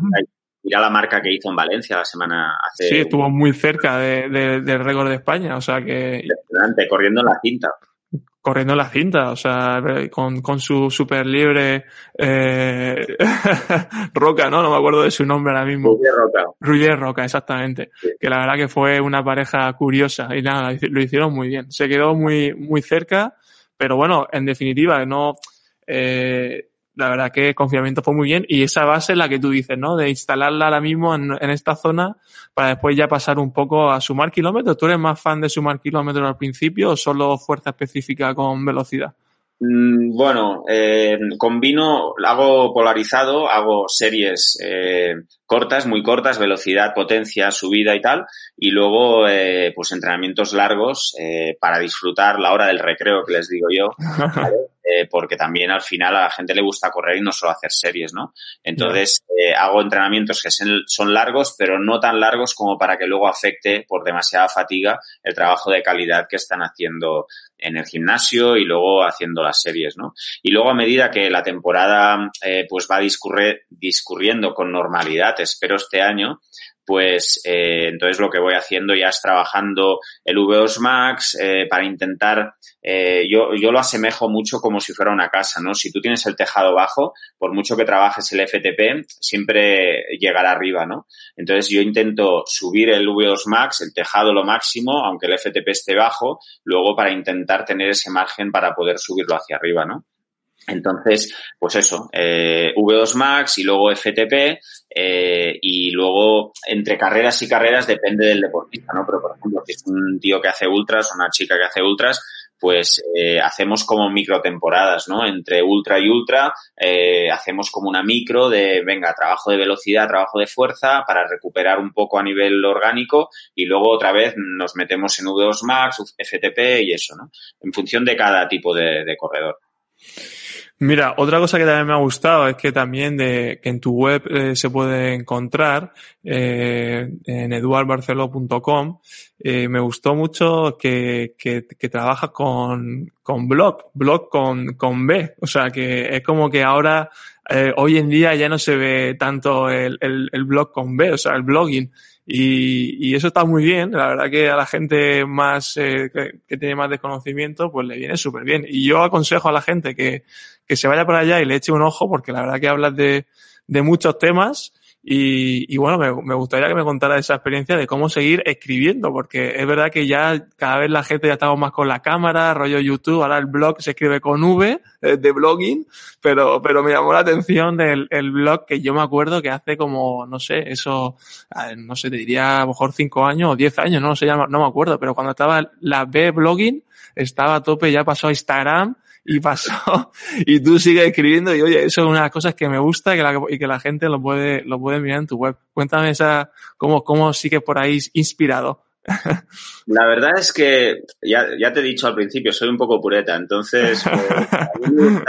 mira la marca que hizo en Valencia la semana hace Sí, estuvo muy cerca de, de- del récord de España, o sea que impresionante, corriendo en la cinta. corriendo la cinta, o sea, con, con su super libre eh, Roca, ¿no? No me acuerdo de su nombre ahora mismo. Muy roca. Ruyer Roca, exactamente. Sí. Que la verdad que fue una pareja curiosa y nada, lo hicieron muy bien. Se quedó muy, muy cerca, pero bueno, en definitiva, no, eh, la verdad que el confinamiento fue muy bien y esa base la que tú dices, ¿no? De instalarla ahora mismo en, en esta zona para después ya pasar un poco a sumar kilómetros. ¿Tú eres más fan de sumar kilómetros al principio o solo fuerza específica con velocidad? Mm, Bueno, eh, combino, hago polarizado, hago series eh, cortas, muy cortas, velocidad, potencia, subida y tal, y luego eh, pues entrenamientos largos eh, para disfrutar la hora del recreo que les digo yo, ¿vale? Eh, porque también al final a la gente le gusta correr y no solo hacer series, ¿no? Entonces eh, hago entrenamientos que son, largos, pero no tan largos como para que luego afecte por demasiada fatiga el trabajo de calidad que están haciendo en el gimnasio y luego haciendo las series, ¿no? Y luego a medida que la temporada eh, pues va discurre, discurriendo con normalidad, espero este año, pues eh, entonces lo que voy haciendo ya es trabajando el V2 Max eh, para intentar, eh, yo, yo lo asemejo mucho como si fuera una casa, ¿no? Si tú tienes el tejado bajo, por mucho que trabajes el FTP, siempre llegará arriba, ¿no? Entonces yo intento subir el V2 Max, el tejado lo máximo, aunque el FTP esté bajo, luego para intentar tener ese margen para poder subirlo hacia arriba, ¿no? Entonces, pues eso, eh, V2 Max y luego FTP eh, y luego entre carreras y carreras depende del deportista, ¿no? Pero, por ejemplo, si es un tío que hace ultras una chica que hace ultras, pues eh, hacemos como micro temporadas, ¿no? Entre ultra y ultra hacemos como una micro de, venga, trabajo de velocidad, trabajo de fuerza para recuperar un poco a nivel orgánico y luego otra vez nos metemos en V2 Max, FTP y eso, ¿no? En función de cada tipo de corredor. Mira, otra cosa que también me ha gustado es que también de, que en tu web eh, se puede encontrar eh, en eduardbarcelo.com. Eh, me gustó mucho que, que, que trabajas con, con blog, blog con, con B. O sea, que es como que ahora, eh, hoy en día ya no se ve tanto el, el blog con B, o sea, el blogging. Y, y, eso está muy bien. La verdad que a la gente más eh, que, que, tiene más desconocimiento, pues le viene súper bien. Y yo aconsejo a la gente que, que se vaya por allá y le eche un ojo, porque la verdad que hablas de, de muchos temas y, bueno, me, gustaría que me contara esa experiencia de cómo seguir escribiendo, porque es verdad que ya cada vez la gente ya estamos más con la cámara, rollo YouTube, ahora el blog se escribe con V, eh, de blogging, pero, pero me llamó la atención el blog que yo me acuerdo que hace como, no sé, eso, no sé, te diría a lo mejor cinco años o diez años, no, no sé, no me acuerdo, pero cuando estaba la B blogging, estaba a tope, ya pasó a Instagram, y pasó y tú sigues escribiendo y oye, eso es una de las cosas que me gusta y que la, y que la gente lo puede, lo puede mirar en tu web. Cuéntame esa, cómo, cómo sigues por ahí inspirado. La verdad es que, ya, ya te he dicho al principio, soy un poco pureta, entonces pues,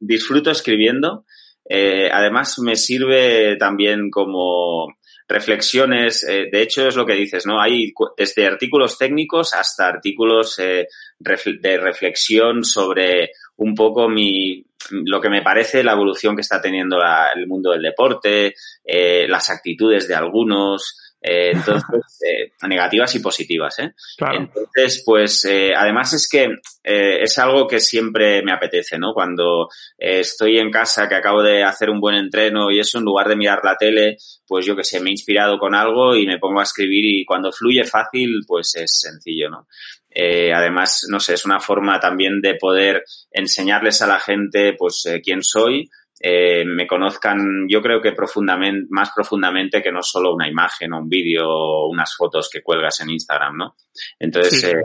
disfruto escribiendo. Eh, además me sirve también como reflexiones, eh, de hecho es lo que dices, ¿no? Hay desde artículos técnicos hasta artículos eh, de reflexión sobre un poco mi, lo que me parece la evolución que está teniendo la, el mundo del deporte, eh, las actitudes de algunos, eh, entonces, eh, negativas y positivas, ¿eh? Claro. Entonces, pues, eh, además es que eh, es algo que siempre me apetece, ¿no? Cuando estoy en casa, que acabo de hacer un buen entreno y eso, en lugar de mirar la tele, pues yo que sé, me he inspirado con algo y me pongo a escribir y cuando fluye fácil, pues es sencillo, ¿no? Eh, además, no sé, es una forma también de poder enseñarles a la gente, pues, eh, quién soy, eh, me conozcan, yo creo que profundamente, más profundamente que no solo una imagen o un vídeo o unas fotos que cuelgas en Instagram, ¿no? Entonces, sí. eh,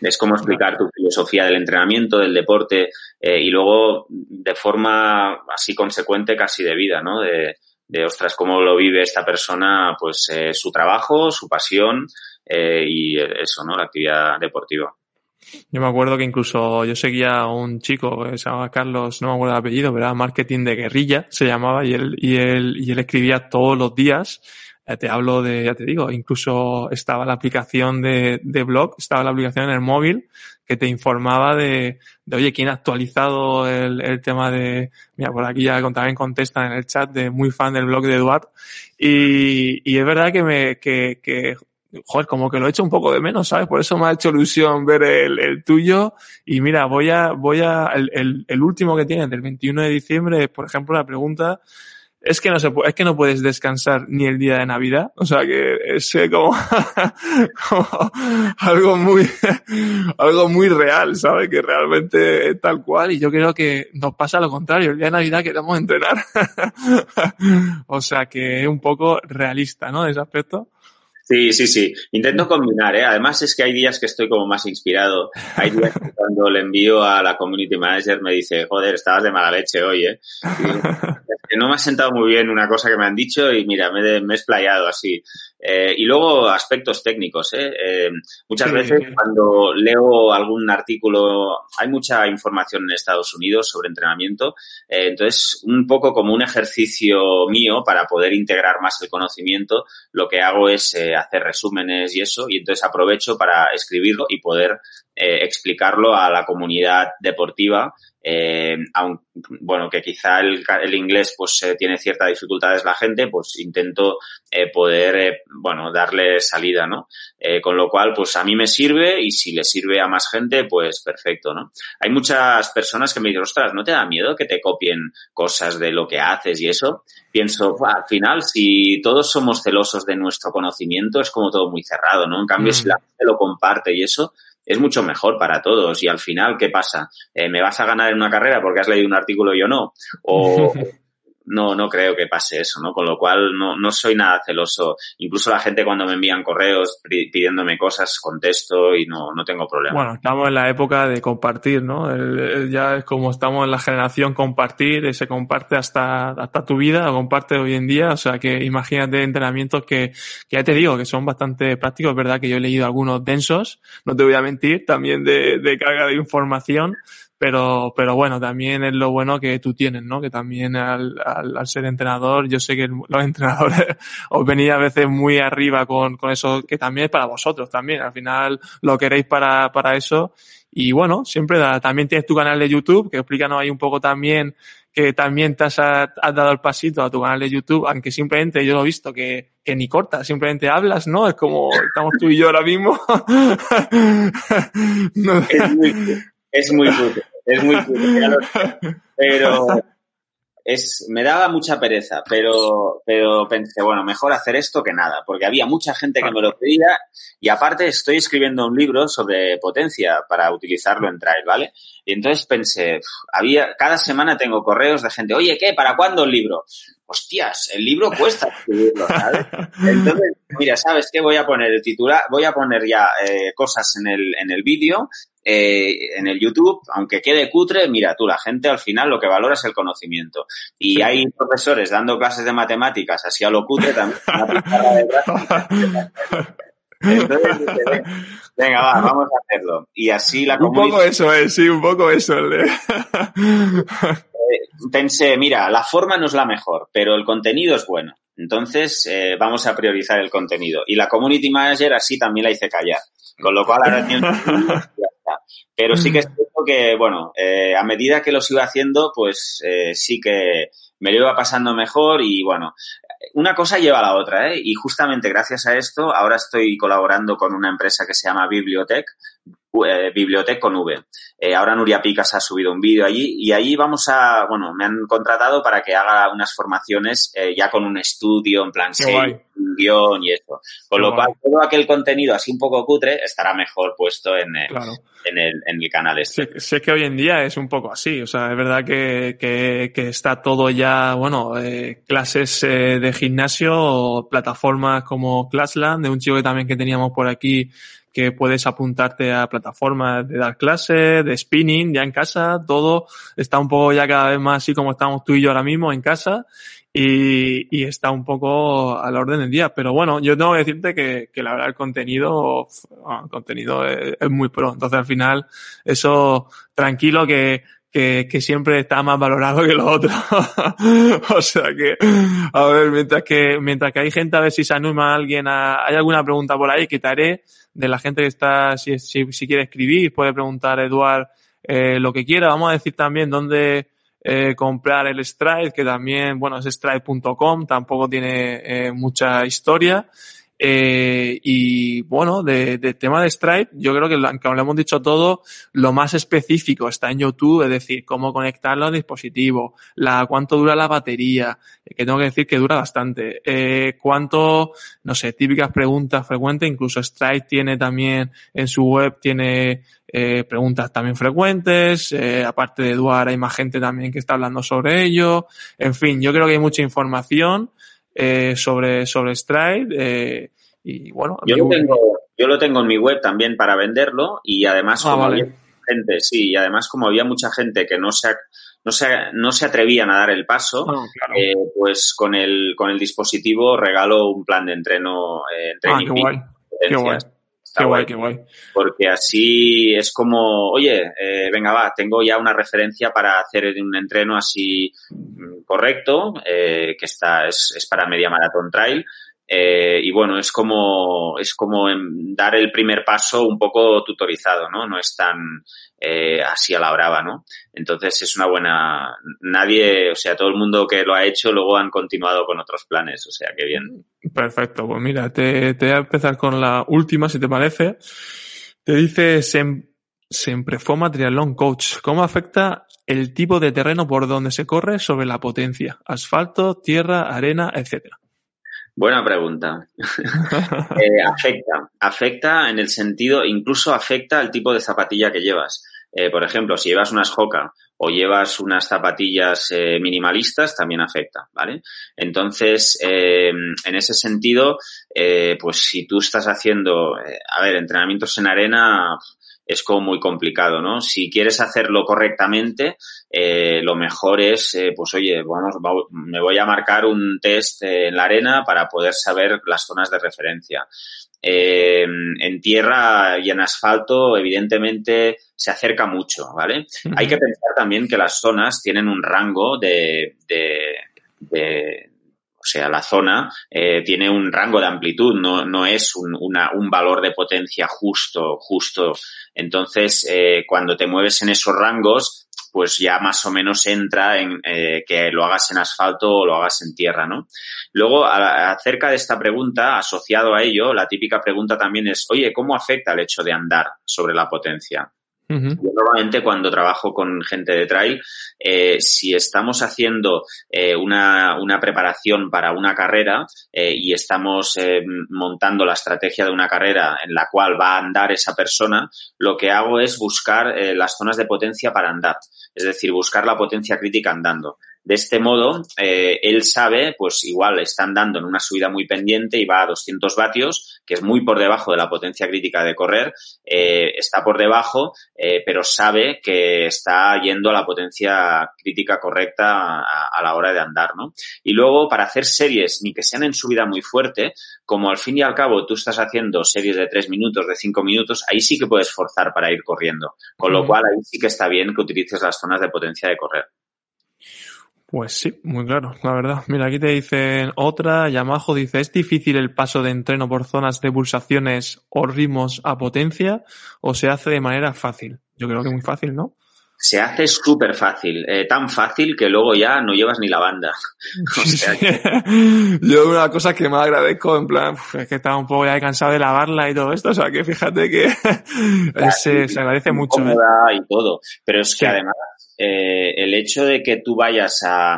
es como explicar tu filosofía del entrenamiento, del deporte eh, y luego de forma así consecuente casi de vida, ¿no? De, de ostras, cómo lo vive esta persona, pues eh, su trabajo, su pasión eh, y eso, ¿no? La actividad deportiva. Yo me acuerdo que incluso yo seguía a un chico se llamaba Carlos, no me acuerdo el apellido, pero marketing de guerrilla, se llamaba, y él, y él, y él escribía todos los días. Eh, te hablo de, ya te digo, incluso estaba la aplicación de, de blog, estaba la aplicación en el móvil que te informaba de, de oye, quién ha actualizado el, el, tema de, mira, por aquí ya también contestan en el chat de muy fan del blog de Eduard. Y, y es verdad que me, que, que joder, como que lo he hecho un poco de menos, ¿sabes? Por eso me ha hecho ilusión ver el, el tuyo. Y mira, voy a, voy a, el, el, el, último que tienes del 21 de diciembre, por ejemplo, la pregunta es que no se es que no puedes descansar ni el día de Navidad. O sea que es como, como algo muy, algo muy real, ¿sabes? Que realmente es tal cual. Y yo creo que nos pasa lo contrario. El día de Navidad queremos entrenar. o sea que es un poco realista, ¿no? De ese aspecto. Sí, sí, sí. Intento combinar, ¿eh? Además es que hay días que estoy como más inspirado. Hay días que cuando le envío a la community manager me dice, joder, estabas de mala leche hoy, ¿eh? Y, que no me ha sentado muy bien una cosa que me han dicho y mira, me, de, me he explayado así. Eh, y luego aspectos técnicos, ¿eh? eh muchas sí. veces cuando leo algún artículo, hay mucha información en Estados Unidos sobre entrenamiento, eh, entonces un poco como un ejercicio mío para poder integrar más el conocimiento, lo que hago es hacer resúmenes y eso, y entonces aprovecho para escribirlo y poder eh, explicarlo a la comunidad deportiva eh, aun, bueno, que quizá el, el inglés pues eh, tiene ciertas dificultades la gente, pues intento eh, poder, eh, bueno, darle salida, ¿no? Eh, con lo cual, pues a mí me sirve y si le sirve a más gente, pues perfecto, ¿no? Hay muchas personas que me dicen, ostras, ¿no te da miedo que te copien cosas de lo que haces y eso? Pienso, al final, si todos somos celosos de nuestro conocimiento, es como todo muy cerrado, ¿no? En cambio, mm. si la gente lo comparte y eso, es mucho mejor para todos. Y al final, ¿qué pasa? Eh, ¿Me vas a ganar en una carrera porque has leído un artículo y yo no? O no, no creo que pase eso, ¿no? Con lo cual no, no soy nada celoso. Incluso la gente cuando me envían correos pidiéndome cosas, contesto y no, no tengo problema. Bueno, estamos en la época de compartir, ¿no? Ya es como estamos en la generación compartir, se comparte hasta, hasta tu vida, lo comparte hoy en día, o sea que imagínate entrenamientos que, que ya te digo, que son bastante prácticos, es verdad que yo he leído algunos densos, no te voy a mentir, también de, de carga de información, pero, pero bueno, también es lo bueno que tú tienes, ¿no? Que también al, al, al ser entrenador, yo sé que los entrenadores os venís a veces muy arriba con, con eso, que también es para vosotros también, al final lo queréis para, para eso. Y bueno, siempre da, también tienes tu canal de YouTube, que explícanos ahí un poco también que también te has, has, dado el pasito a tu canal de YouTube, aunque simplemente yo lo he visto que, que ni corta, simplemente hablas, ¿no? Es como estamos tú y yo ahora mismo. no. Es muy, es muy es muy pero es, me daba mucha pereza, pero, pero pensé, bueno, mejor hacer esto que nada, porque había mucha gente que me lo pedía y aparte estoy escribiendo un libro sobre potencia para utilizarlo en Trail, ¿vale? Y entonces pensé, había, cada semana tengo correos de gente, oye, ¿qué? ¿Para cuándo el libro? Hostias, el libro cuesta escribirlo, ¿sabes? Entonces, mira, ¿sabes qué? Voy a poner el titular, voy a poner ya eh, cosas en el, en el vídeo eh, en el YouTube, aunque quede cutre, mira tú, la gente al final lo que valora es el conocimiento. Y hay profesores dando clases de matemáticas así a lo cutre también. Entonces, venga, va, vamos a hacerlo. Y así la Un poco eso es, sí, un poco eso. Pensé, mira, la forma no es la mejor, pero el contenido es bueno. Entonces, eh, vamos a priorizar el contenido. Y la community manager así también la hice callar. Con lo cual ahora tiene Pero sí que es cierto que, bueno, eh, a medida que los iba haciendo, pues eh, sí que me lo iba pasando mejor y, bueno, una cosa lleva a la otra, ¿eh? Y justamente gracias a esto, ahora estoy colaborando con una empresa que se llama Bibliotech, eh, Bibliotech con V. Eh, ahora Nuria Picas ha subido un vídeo allí y allí vamos a, bueno, me han contratado para que haga unas formaciones eh, ya con un estudio en plan serio, un guion y eso. Con Qué lo guay. cual, todo aquel contenido así un poco cutre estará mejor puesto en el, claro. en el, en el canal este. Sé, sé, que hoy en día es un poco así, o sea, es verdad que, que, que está todo ya, bueno, clases de gimnasio, plataformas como Classland, de un chico que también que teníamos por aquí, que puedes apuntarte a plataformas de dar clases, de spinning, ya en casa, todo está un poco ya cada vez más así como estamos tú y yo ahora mismo en casa y, y está un poco a la orden del día. Pero bueno, yo tengo que decirte que, que la verdad el contenido, el contenido es, es muy pro. Entonces al final, eso tranquilo que, que, que, siempre está más valorado que lo otro. o sea que, a ver, mientras que, mientras que hay gente, a ver si se anima alguien a, hay alguna pregunta por ahí que haré de la gente que está, si, si, si quiere escribir, puede preguntar Eduard eh, lo que quiera. Vamos a decir también dónde eh, comprar el Stripe, que también, bueno, es stripe.com, tampoco tiene eh, mucha historia. Eh, y bueno, de, de, tema de Stripe, yo creo que, aunque lo hemos dicho todo, lo más específico está en YouTube, es decir, cómo conectarlo al dispositivo, la, cuánto dura la batería, que tengo que decir que dura bastante, eh, cuánto, no sé, típicas preguntas frecuentes, incluso Stripe tiene también en su web, tiene eh, preguntas también frecuentes, eh, aparte de Eduard hay más gente también que está hablando sobre ello, en fin, yo creo que hay mucha información eh, sobre, sobre Stripe. Eh, y bueno, yo lo, tengo, yo lo tengo en mi web también para venderlo y además Ah, como había gente, sí, y además como había mucha gente que no se, no se, no se atrevían a dar el paso, Ah, claro. eh, pues con el, con el dispositivo regalo un plan de entreno eh, Ah, qué guay, qué guay. Está qué guay, guay, qué guay. Porque así es como, oye, eh, venga, va, tengo ya una referencia para hacer un entreno así mm, correcto, eh, que está, es, es, para media maratón trail. Eh, y bueno, es como, es como en dar el primer paso un poco tutorizado, ¿no? No es tan eh, así a la brava, ¿no? Entonces es una buena, nadie, o sea, todo el mundo que lo ha hecho luego han continuado con otros planes, o sea, que bien. Perfecto, pues mira, te, te voy a empezar con la última, si te parece. Te dice Sem, Semprefoma Triathlon Coach. ¿Cómo afecta el tipo de terreno por donde se corre sobre la potencia? Asfalto, tierra, arena, etcétera. Buena pregunta. eh, afecta, afecta en el sentido, incluso afecta el tipo de zapatilla que llevas. Eh, por ejemplo, si llevas unas Hoka o llevas unas zapatillas eh, minimalistas, también afecta, ¿vale? Entonces, eh, en ese sentido, eh, pues si tú estás haciendo, eh, a ver, entrenamientos en arena, es como muy complicado, ¿no? Si quieres hacerlo correctamente, eh, lo mejor es, eh, pues oye, vamos, va- me voy a marcar un test eh, en la arena para poder saber las zonas de referencia. Eh, en tierra y en asfalto, evidentemente, se acerca mucho, ¿vale? Hay que pensar también que las zonas tienen un rango de, de- de- sea, la zona eh, tiene un rango de amplitud, no, no es un, una- un valor de potencia justo, justo. Entonces, eh, cuando te mueves en esos rangos, pues ya más o menos entra en eh, que lo hagas en asfalto o lo hagas en tierra, ¿no? Luego, acerca de esta pregunta, asociado a ello, la típica pregunta también es, oye, ¿cómo afecta el hecho de andar sobre la potencia? Yo normalmente cuando trabajo con gente de trail, eh, si estamos haciendo eh, una, una preparación para una carrera eh, y estamos montando la estrategia de una carrera en la cual va a andar esa persona, lo que hago es buscar las zonas de potencia para andar, es decir, buscar la potencia crítica andando. De este modo, eh, él sabe, pues igual está andando en una subida muy pendiente y va a 200 vatios, que es muy por debajo de la potencia crítica de correr, eh, está por debajo, eh, pero sabe que está yendo a la potencia crítica correcta a, a la hora de andar, ¿no? Y luego, para hacer series, ni que sean en subida muy fuerte, como al fin y al cabo tú estás haciendo series de tres minutos, de cinco minutos, ahí sí que puedes forzar para ir corriendo. Con lo cual, ahí sí que está bien que utilices las zonas de potencia de correr. Pues sí, muy claro, la verdad. Mira, aquí te dicen otra, Yamajo dice, ¿es difícil el paso de entreno por zonas de pulsaciones o ritmos a potencia o se hace de manera fácil? Yo creo que muy fácil, ¿no? Se hace súper fácil, eh, tan fácil que luego ya no llevas ni la banda. O sea, que- Yo una cosa que me agradezco, en plan, es que estaba un poco ya cansado de lavarla y todo esto, o sea que fíjate que se, se agradece mucho. ¿eh? y todo. Pero es Sí. que además eh, el hecho de que tú vayas a,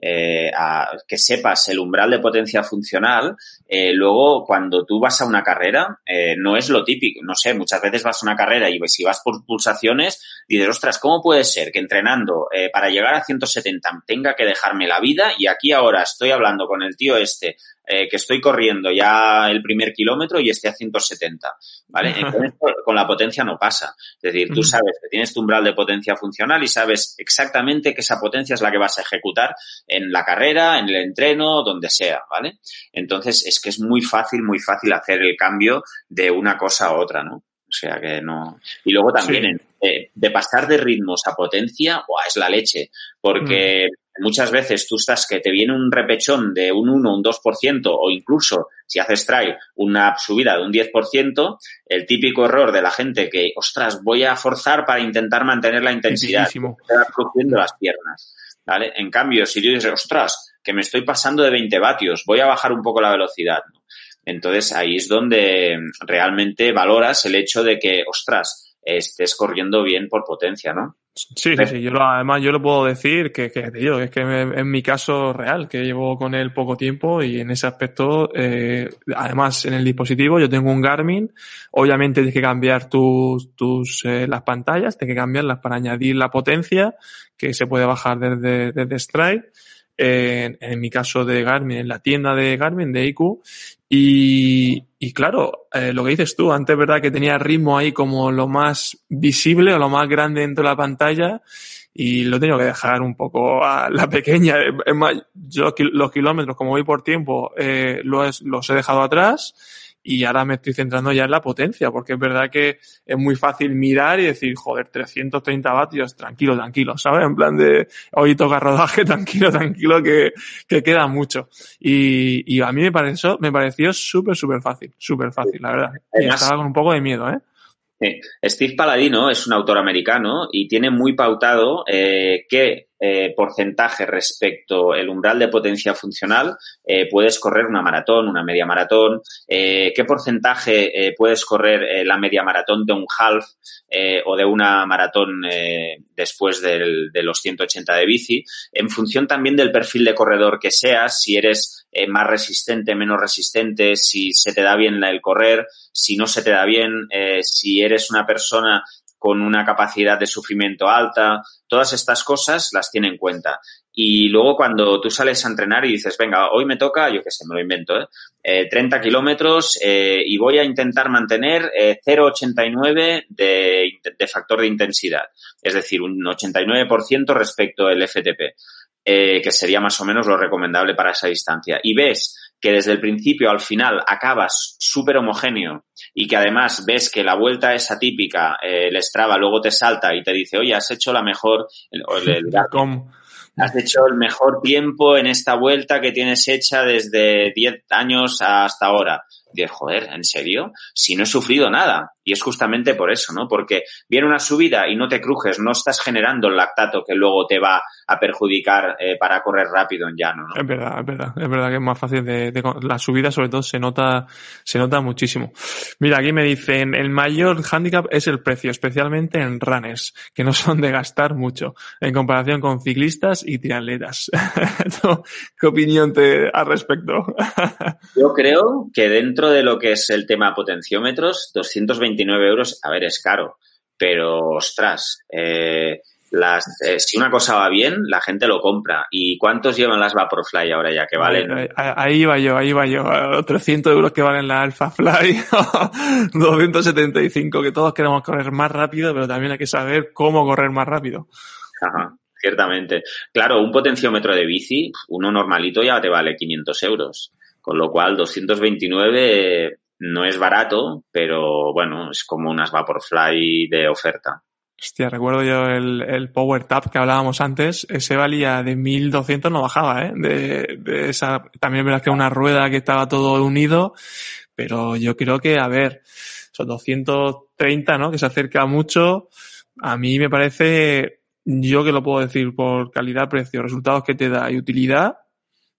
eh, a- que sepas el umbral de potencia funcional, eh, luego cuando tú vas a una carrera, eh, no es lo típico. No sé, muchas veces vas a una carrera y si vas por pulsaciones, dices, ostras, ¿cómo puede ser que entrenando eh, para llegar a 170 tenga que dejarme la vida y aquí ahora estoy hablando con el tío este que estoy corriendo ya el primer kilómetro y esté a 170, ¿vale? Entonces, con la potencia no pasa. Es decir, tú sabes que tienes tu umbral de potencia funcional y sabes exactamente que esa potencia es la que vas a ejecutar en la carrera, en el entreno, donde sea, ¿vale? Entonces, es que es muy fácil, muy fácil hacer el cambio de una cosa a otra, ¿no? O sea que no. Y luego también Sí. eh, de pasar de ritmos a potencia, ¡buah, es la leche. Porque muchas veces tú estás que te viene un repechón de un 1, un 2%, o incluso si haces trail una subida de un 10%, el típico error de la gente que, ostras, voy a forzar para intentar mantener la intensidad. Te las piernas. ¿Vale? En cambio, si tú dices, ostras, que me estoy pasando de 20 vatios, voy a bajar un poco la velocidad. Entonces ahí es donde realmente valoras el hecho de que, ostras, estés corriendo bien por potencia, ¿no? Sí, sí, sí. Yo además yo lo puedo decir que, que te digo, es que es mi caso real, que llevo con él poco tiempo y en ese aspecto, eh, además en el dispositivo yo tengo un Garmin, obviamente tienes que cambiar tus, tus eh, las pantallas, tienes que cambiarlas para añadir la potencia que se puede bajar desde, desde Stride. En, mi caso de Garmin, en la tienda de Garmin, de IQ, y, y claro, eh, lo que dices tú, antes verdad que tenía ritmo ahí como lo más visible o lo más grande dentro de la pantalla y lo he tenido que dejar un poco a la pequeña. Más, yo los kilómetros, como voy por tiempo, eh, los, los he dejado atrás y ahora me estoy centrando ya en la potencia, porque es verdad que es muy fácil mirar y decir, joder, 330 vatios, tranquilo, tranquilo, ¿sabes? En plan de, hoy toca rodaje, tranquilo, tranquilo, que, que queda mucho. Y, y a mí me pareció, me pareció súper, súper fácil, súper fácil, la verdad. Y estaba con un poco de miedo, ¿eh? Steve Paladino es un autor americano y tiene muy pautado eh, qué eh, porcentaje respecto el umbral de potencia funcional eh, puedes correr una maratón, una media maratón, eh, qué porcentaje eh, puedes correr la media maratón de un half o de una maratón después de los 180 de bici, en función también del perfil de corredor que seas, si eres más resistente, menos resistente, si se te da bien el correr, si no se te da bien, si eres una persona con una capacidad de sufrimiento alta, todas estas cosas las tiene en cuenta. Y luego cuando tú sales a entrenar y dices, venga, hoy me toca, yo qué sé, me lo invento, ¿eh? eh 30 kilómetros eh, y voy a intentar mantener eh, 0,89 de, de factor de intensidad, es decir, un 89% respecto al FTP, eh, que sería más o menos lo recomendable para esa distancia. Y ves que desde el principio al final acabas súper homogéneo y que además ves que la vuelta es atípica, eh, el Strava luego te salta y te dice, oye, has hecho la mejor, el, el- el- Com- has hecho el mejor tiempo en esta vuelta que tienes hecha desde 10 años hasta ahora. Dices, joder, ¿en serio? Si no he sufrido nada. Y es justamente por eso, ¿no? Porque viene una subida y no te crujes, no estás generando el lactato que luego te va a perjudicar eh, para correr rápido en llano, ¿no? Es verdad, es verdad, es verdad que es más fácil de, de la subida sobre todo se nota, se nota muchísimo. Mira, aquí me dicen, el mayor handicap es el precio, especialmente en runners, que no son de gastar mucho, en comparación con ciclistas y triatletas. ¿Tú ¿Qué opinión te al respecto? Yo creo que dentro de lo que es el tema potenciómetros, 229 euros, a ver, es caro, pero ostras, eh, las, eh, si una cosa va bien, la gente lo compra. ¿Y cuántos llevan las Vaporfly ahora ya que valen? Ahí, ahí- va yo, ahí va yo. A Los 300 euros que valen la Alpha Fly, 275, que todos queremos correr más rápido, pero también hay que saber cómo correr más rápido. Ajá, ciertamente. Claro, un potenciómetro de bici, uno normalito ya te vale 500 euros. Con lo cual, 229 no es barato, pero bueno, es como unas Vaporfly de oferta. Hostia, recuerdo yo el, el Power Tap que hablábamos antes, ese valía de 1200, no bajaba, ¿eh? De, de esa, también verás que una rueda que estaba todo unido, pero yo creo que, a ver, son 230, ¿no? Que se acerca mucho. A mí me parece, yo que lo puedo decir por calidad, precio, resultados que te da y utilidad,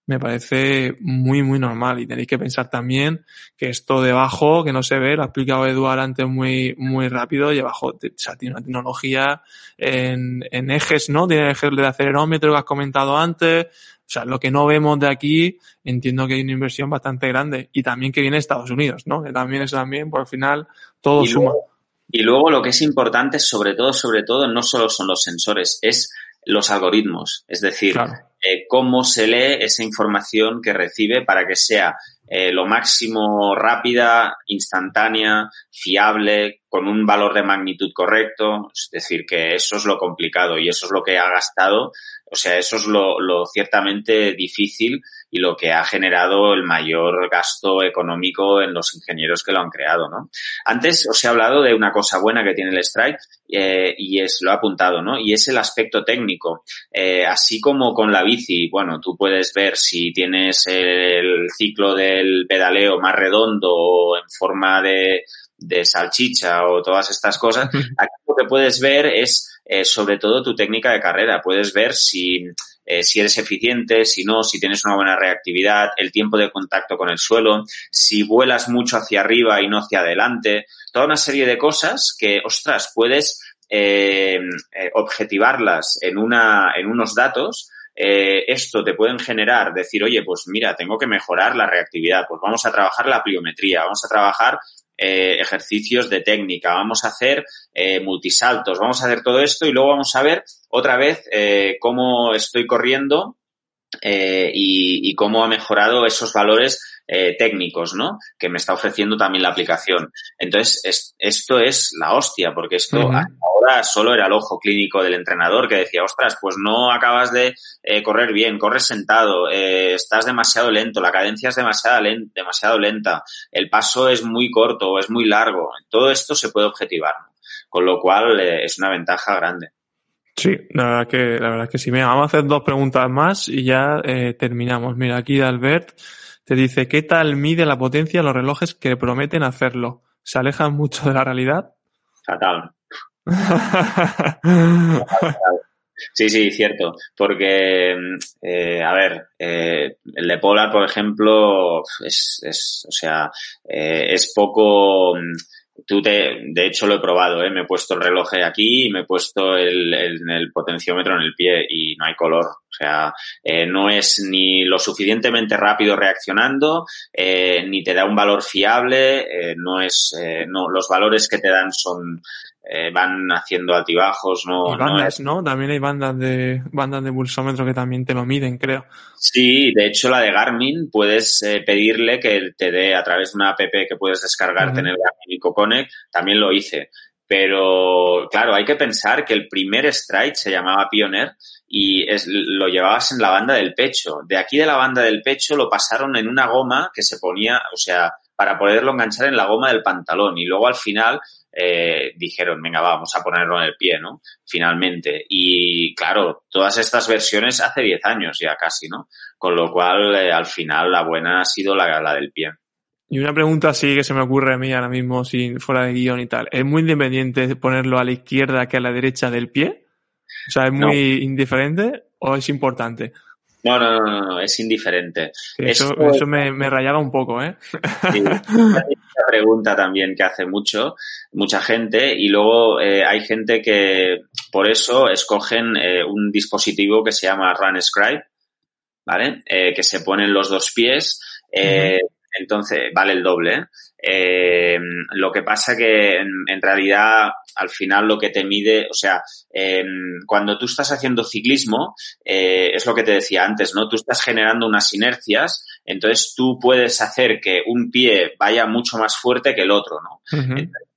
me parece muy, muy normal. Y tenéis que pensar también que esto debajo, que no se ve, lo ha explicado Eduard antes muy, muy rápido, y abajo o sea, tiene una tecnología en, en ejes, ¿no? Tiene ejes de acelerómetro que has comentado antes. O sea, lo que no vemos de aquí, entiendo que hay una inversión bastante grande. Y también que viene de Estados Unidos, ¿no? Que también eso también, por al final, todo Y suma. luego, y luego lo que es importante, sobre todo, sobre todo, no solo son los sensores, es los algoritmos. Es decir, Claro. eh, cómo se lee esa información que recibe para que sea eh, lo máximo rápida, instantánea, fiable, con un valor de magnitud correcto. Es decir, que eso es lo complicado y eso es lo que ha gastado. O sea, eso es lo, lo ciertamente difícil y lo que ha generado el mayor gasto económico en los ingenieros que lo han creado, ¿no? Antes os he hablado de una cosa buena que tiene el Strike eh, y es, lo he apuntado, ¿no? Y es el aspecto técnico. Eh, así como con la bici, bueno, tú puedes ver si tienes el ciclo del pedaleo más redondo o en forma de, de salchicha o todas estas cosas, aquí lo que puedes ver es eh, sobre todo tu técnica de carrera. Puedes ver si, eh, si eres eficiente, si no, si tienes una buena reactividad, el tiempo de contacto con el suelo, si vuelas mucho hacia arriba y no hacia adelante, toda una serie de cosas que, ostras, puedes eh, eh, objetivarlas en, una, en unos datos. Eh, esto te pueden generar, decir, oye, pues mira, tengo que mejorar la reactividad, pues vamos a trabajar la pliometría, vamos a trabajar eh, ejercicios de técnica, vamos a hacer eh, multisaltos, vamos a hacer todo esto y luego vamos a ver otra vez eh, cómo estoy corriendo y, cómo ha mejorado esos valores eh, técnicos, ¿no? Que me está ofreciendo también la aplicación. Entonces, es, esto es la hostia, porque esto uh -huh. hasta ahora solo era el ojo clínico del entrenador que decía, ostras, pues no acabas de eh, correr bien, corres sentado, eh, estás demasiado lento, la cadencia es demasiado, lenta, demasiado lenta, el paso es muy corto, es muy largo. Todo esto se puede objetivar, ¿no? Con lo cual, es una ventaja grande. Sí, la verdad que, la verdad que sí. Mira, vamos a hacer dos preguntas más y ya eh, terminamos. Mira, aquí Albert te dice, ¿qué tal mide la potencia los relojes que prometen hacerlo? ¿Se alejan mucho de la realidad? Fatal. Sí, sí, cierto. Porque, eh, a ver, eh, el de Polar, por ejemplo, es, es o sea, eh, es poco. Tú te, de hecho lo he probado, ¿eh? me he puesto el reloj aquí y me he puesto el, el, el potenciómetro en el pie y no hay color. O sea, eh, no es ni lo suficientemente rápido reaccionando, eh, ni te da un valor fiable, eh, no es, no, los valores que te dan son, van haciendo altibajos, no, Y no bandas, es- ¿no? También hay bandas de bandas de pulsómetro que también te lo miden, creo. Sí, de hecho la de Garmin puedes pedirle que te dé a través de una app que puedes Ujú. el Garmin IcoConnect, también lo hice. Pero claro, hay que pensar que el primer Stride se llamaba Pioneer y es, lo llevabas en la banda del pecho. De aquí de la banda del pecho lo pasaron en una goma que se ponía, o sea, para poderlo enganchar en la goma del pantalón y luego al final eh, dijeron, venga, va, vamos a ponerlo en el pie, ¿no? Finalmente. Y claro, todas estas versiones hace 10 años ya casi, ¿no? Con lo cual, eh, al final, la buena ha sido la, la del pie. Y una pregunta así que se me ocurre a mí ahora mismo, sin fuera de guion y tal. ¿Es muy independiente ponerlo a la izquierda que a la derecha del pie? O sea, ¿es No. muy indiferente o es importante? No, no, no, no, es indiferente. Eso, eso me, me rayaba un poco, ¿eh? Sí, esta pregunta también que hace mucho, mucha gente, y luego eh, hay gente que por eso escogen eh, un dispositivo que se llama Run Scribe, ¿vale? Eh, que se ponen los dos pies, eh, entonces vale el doble. ¿eh? Eh, lo que pasa que en, en realidad al final lo que te mide, o sea, eh, cuando tú estás haciendo ciclismo, es lo que te decía antes, ¿no? Tú estás generando unas inercias, entonces tú puedes hacer que un pie vaya mucho más fuerte que el otro, ¿no?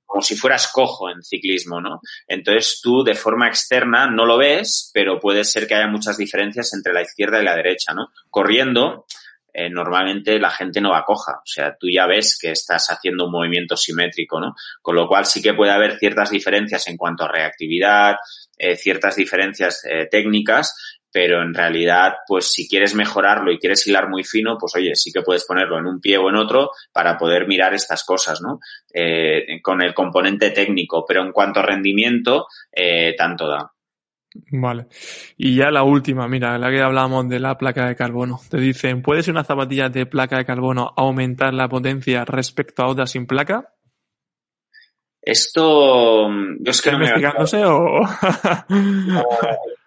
Como si fueras cojo en ciclismo, ¿no? Entonces tú de forma externa no lo ves, pero puede ser que haya muchas diferencias entre la izquierda y la derecha, ¿no? Corriendo, eh, normalmente la gente no va coja, o sea, tú ya ves que estás haciendo un movimiento simétrico, ¿no? Con lo cual sí que puede haber ciertas diferencias en cuanto a reactividad, eh, ciertas diferencias eh, técnicas, pero en realidad, pues si quieres mejorarlo y quieres hilar muy fino, pues oye, sí que puedes ponerlo en un pie o en otro para poder mirar estas cosas, ¿no? Con el componente técnico, pero en cuanto a rendimiento, tanto da. Vale. Y ya la última, mira, la que hablábamos de la placa de carbono. Te dicen, ¿puedes una zapatilla de placa de carbono aumentar la potencia respecto a otras sin placa? Esto, yo es que ¿Está no me he gastado, investigándose o...?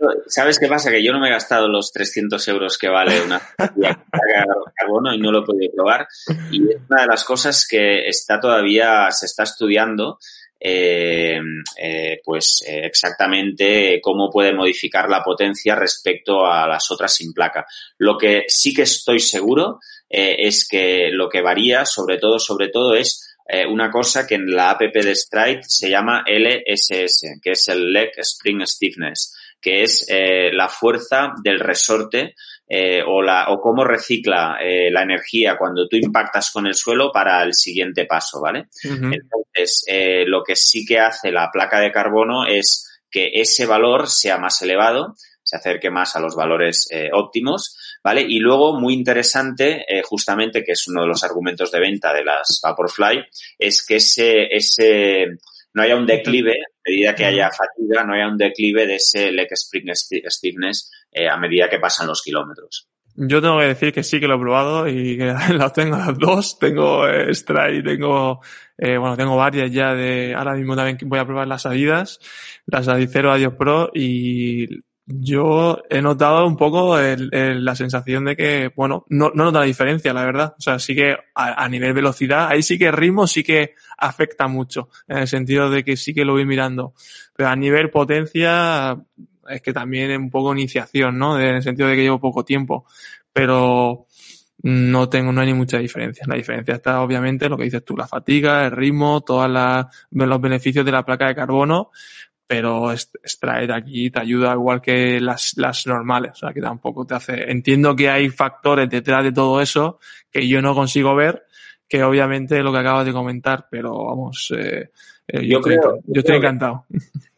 ¿Sabes qué pasa? Que yo no me he gastado los 300 euros que vale una zapatilla que carga carbono y no lo he podido probar. Y es una de las cosas que está todavía, se está estudiando, eh, eh, pues eh, exactamente cómo puede modificar la potencia respecto a las otras sin placa. Lo que sí que estoy seguro es que lo que varía, sobre todo, sobre todo, es una cosa que en la app de Stride se llama LSS, que es el Leg Spring Stiffness, que es la fuerza del resorte eh, o, la, o cómo recicla eh, la energía cuando tú impactas con el suelo para el siguiente paso, ¿vale? Entonces, eh, lo que sí que hace la placa de carbono es que ese valor sea más elevado, se acerque más a los valores eh, óptimos, ¿vale? Y luego, muy interesante, eh, justamente, que es uno de los argumentos de venta de las Vaporfly, es que ese, ese, no haya un declive, a medida que haya fatiga, no haya un declive de ese leg spring sti- stiffness eh, a medida que pasan los kilómetros. Yo tengo que decir que sí que lo he probado y que las tengo las dos. Tengo eh, y tengo, eh, bueno, tengo varias ya de, ahora mismo también voy a probar las Adidas, las Adicero Adios Pro y yo he notado un poco la sensación de que, bueno, no, no nota la diferencia, la verdad. O sea, sí que a, a nivel velocidad, ahí sí que el ritmo sí que afecta mucho, en el sentido de que sí que lo voy mirando. Pero a nivel potencia, es que también es un poco iniciación, ¿no? En el sentido de que llevo poco tiempo. Pero no tengo, no hay ni mucha diferencia. La diferencia está obviamente en lo que dices tú, la fatiga, el ritmo, todos los beneficios de la placa de carbono, pero extraer aquí te ayuda igual que las, las normales, o sea que tampoco te hace, entiendo que hay factores detrás de todo eso que yo no consigo ver, que obviamente es lo que acabas de comentar, pero vamos, eh, eh, yo, Yo estoy, creo- encan- yo estoy creo que- encantado.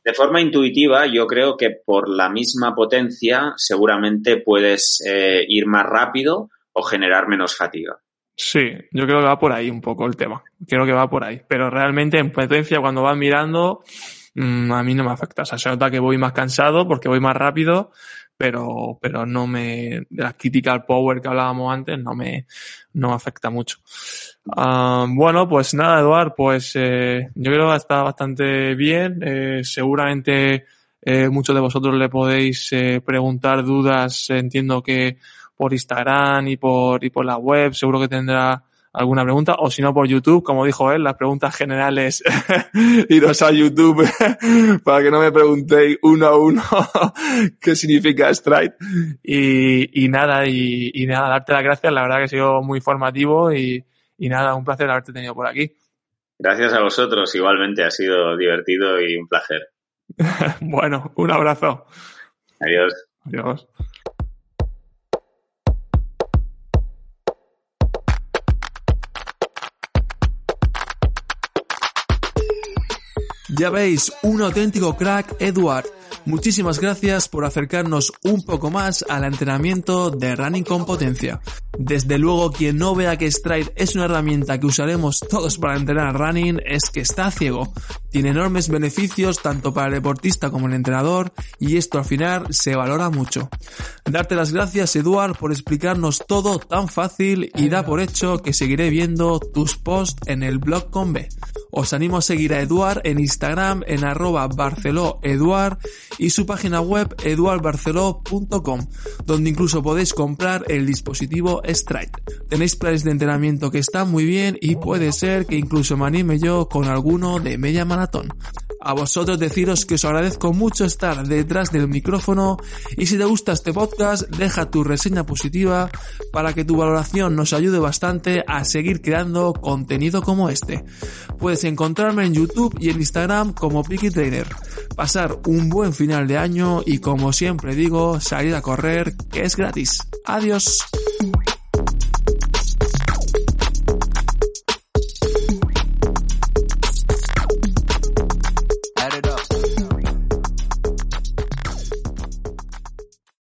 De forma intuitiva, yo creo que por la misma potencia seguramente puedes eh, ir más rápido o generar menos fatiga. Sí, yo creo que va por ahí un poco el tema. Creo que va por ahí. Pero realmente en potencia, cuando vas mirando, mm, a mí no me afecta. O sea, se nota que voy más cansado porque voy más rápido, pero, pero no me, de la critical power que hablábamos antes, no me, no me afecta mucho. Ah, bueno, pues nada, Eduard, pues eh, yo creo que está bastante bien. Eh, seguramente Eh, muchos de vosotros le podéis eh, preguntar dudas, entiendo que por Instagram y por, y por la web, seguro que tendrá alguna pregunta, o si no por YouTube, como dijo él, las preguntas generales, iros a YouTube para que no me preguntéis uno a uno qué significa Stride. Y, y nada, y, y, nada, darte las gracias, la verdad que ha sido muy formativo y, y nada, un placer haberte tenido por aquí. Gracias a vosotros, igualmente ha sido divertido y un placer. bueno, un abrazo. Adiós. Adiós. Ya veis, un auténtico crack, Edward. Muchísimas gracias por acercarnos un poco más al entrenamiento de running con potencia. Desde luego, quien no vea que Stride es una herramienta que usaremos todos para entrenar running es que está ciego. Tiene enormes beneficios tanto para el deportista como el entrenador y esto al final se valora mucho. Darte las gracias, Eduard, por explicarnos todo tan fácil y da por hecho que seguiré viendo tus posts en el blog con B. Os animo a seguir a Eduard en Instagram en arroba barceloeduard y su página web eduardbarceló.com, donde incluso podéis comprar el dispositivo Stride. Tenéis planes de entrenamiento que están muy bien y puede ser que incluso me anime yo con alguno de media maratón. A vosotros deciros que os agradezco mucho estar detrás del micrófono y si te gusta este podcast deja tu reseña positiva para que tu valoración nos ayude bastante a seguir creando contenido como este. Puedes encontrarme en YouTube y en Instagram como Picky Trader. Pasar un buen final de año y como siempre digo, salir a correr que es gratis. Adiós.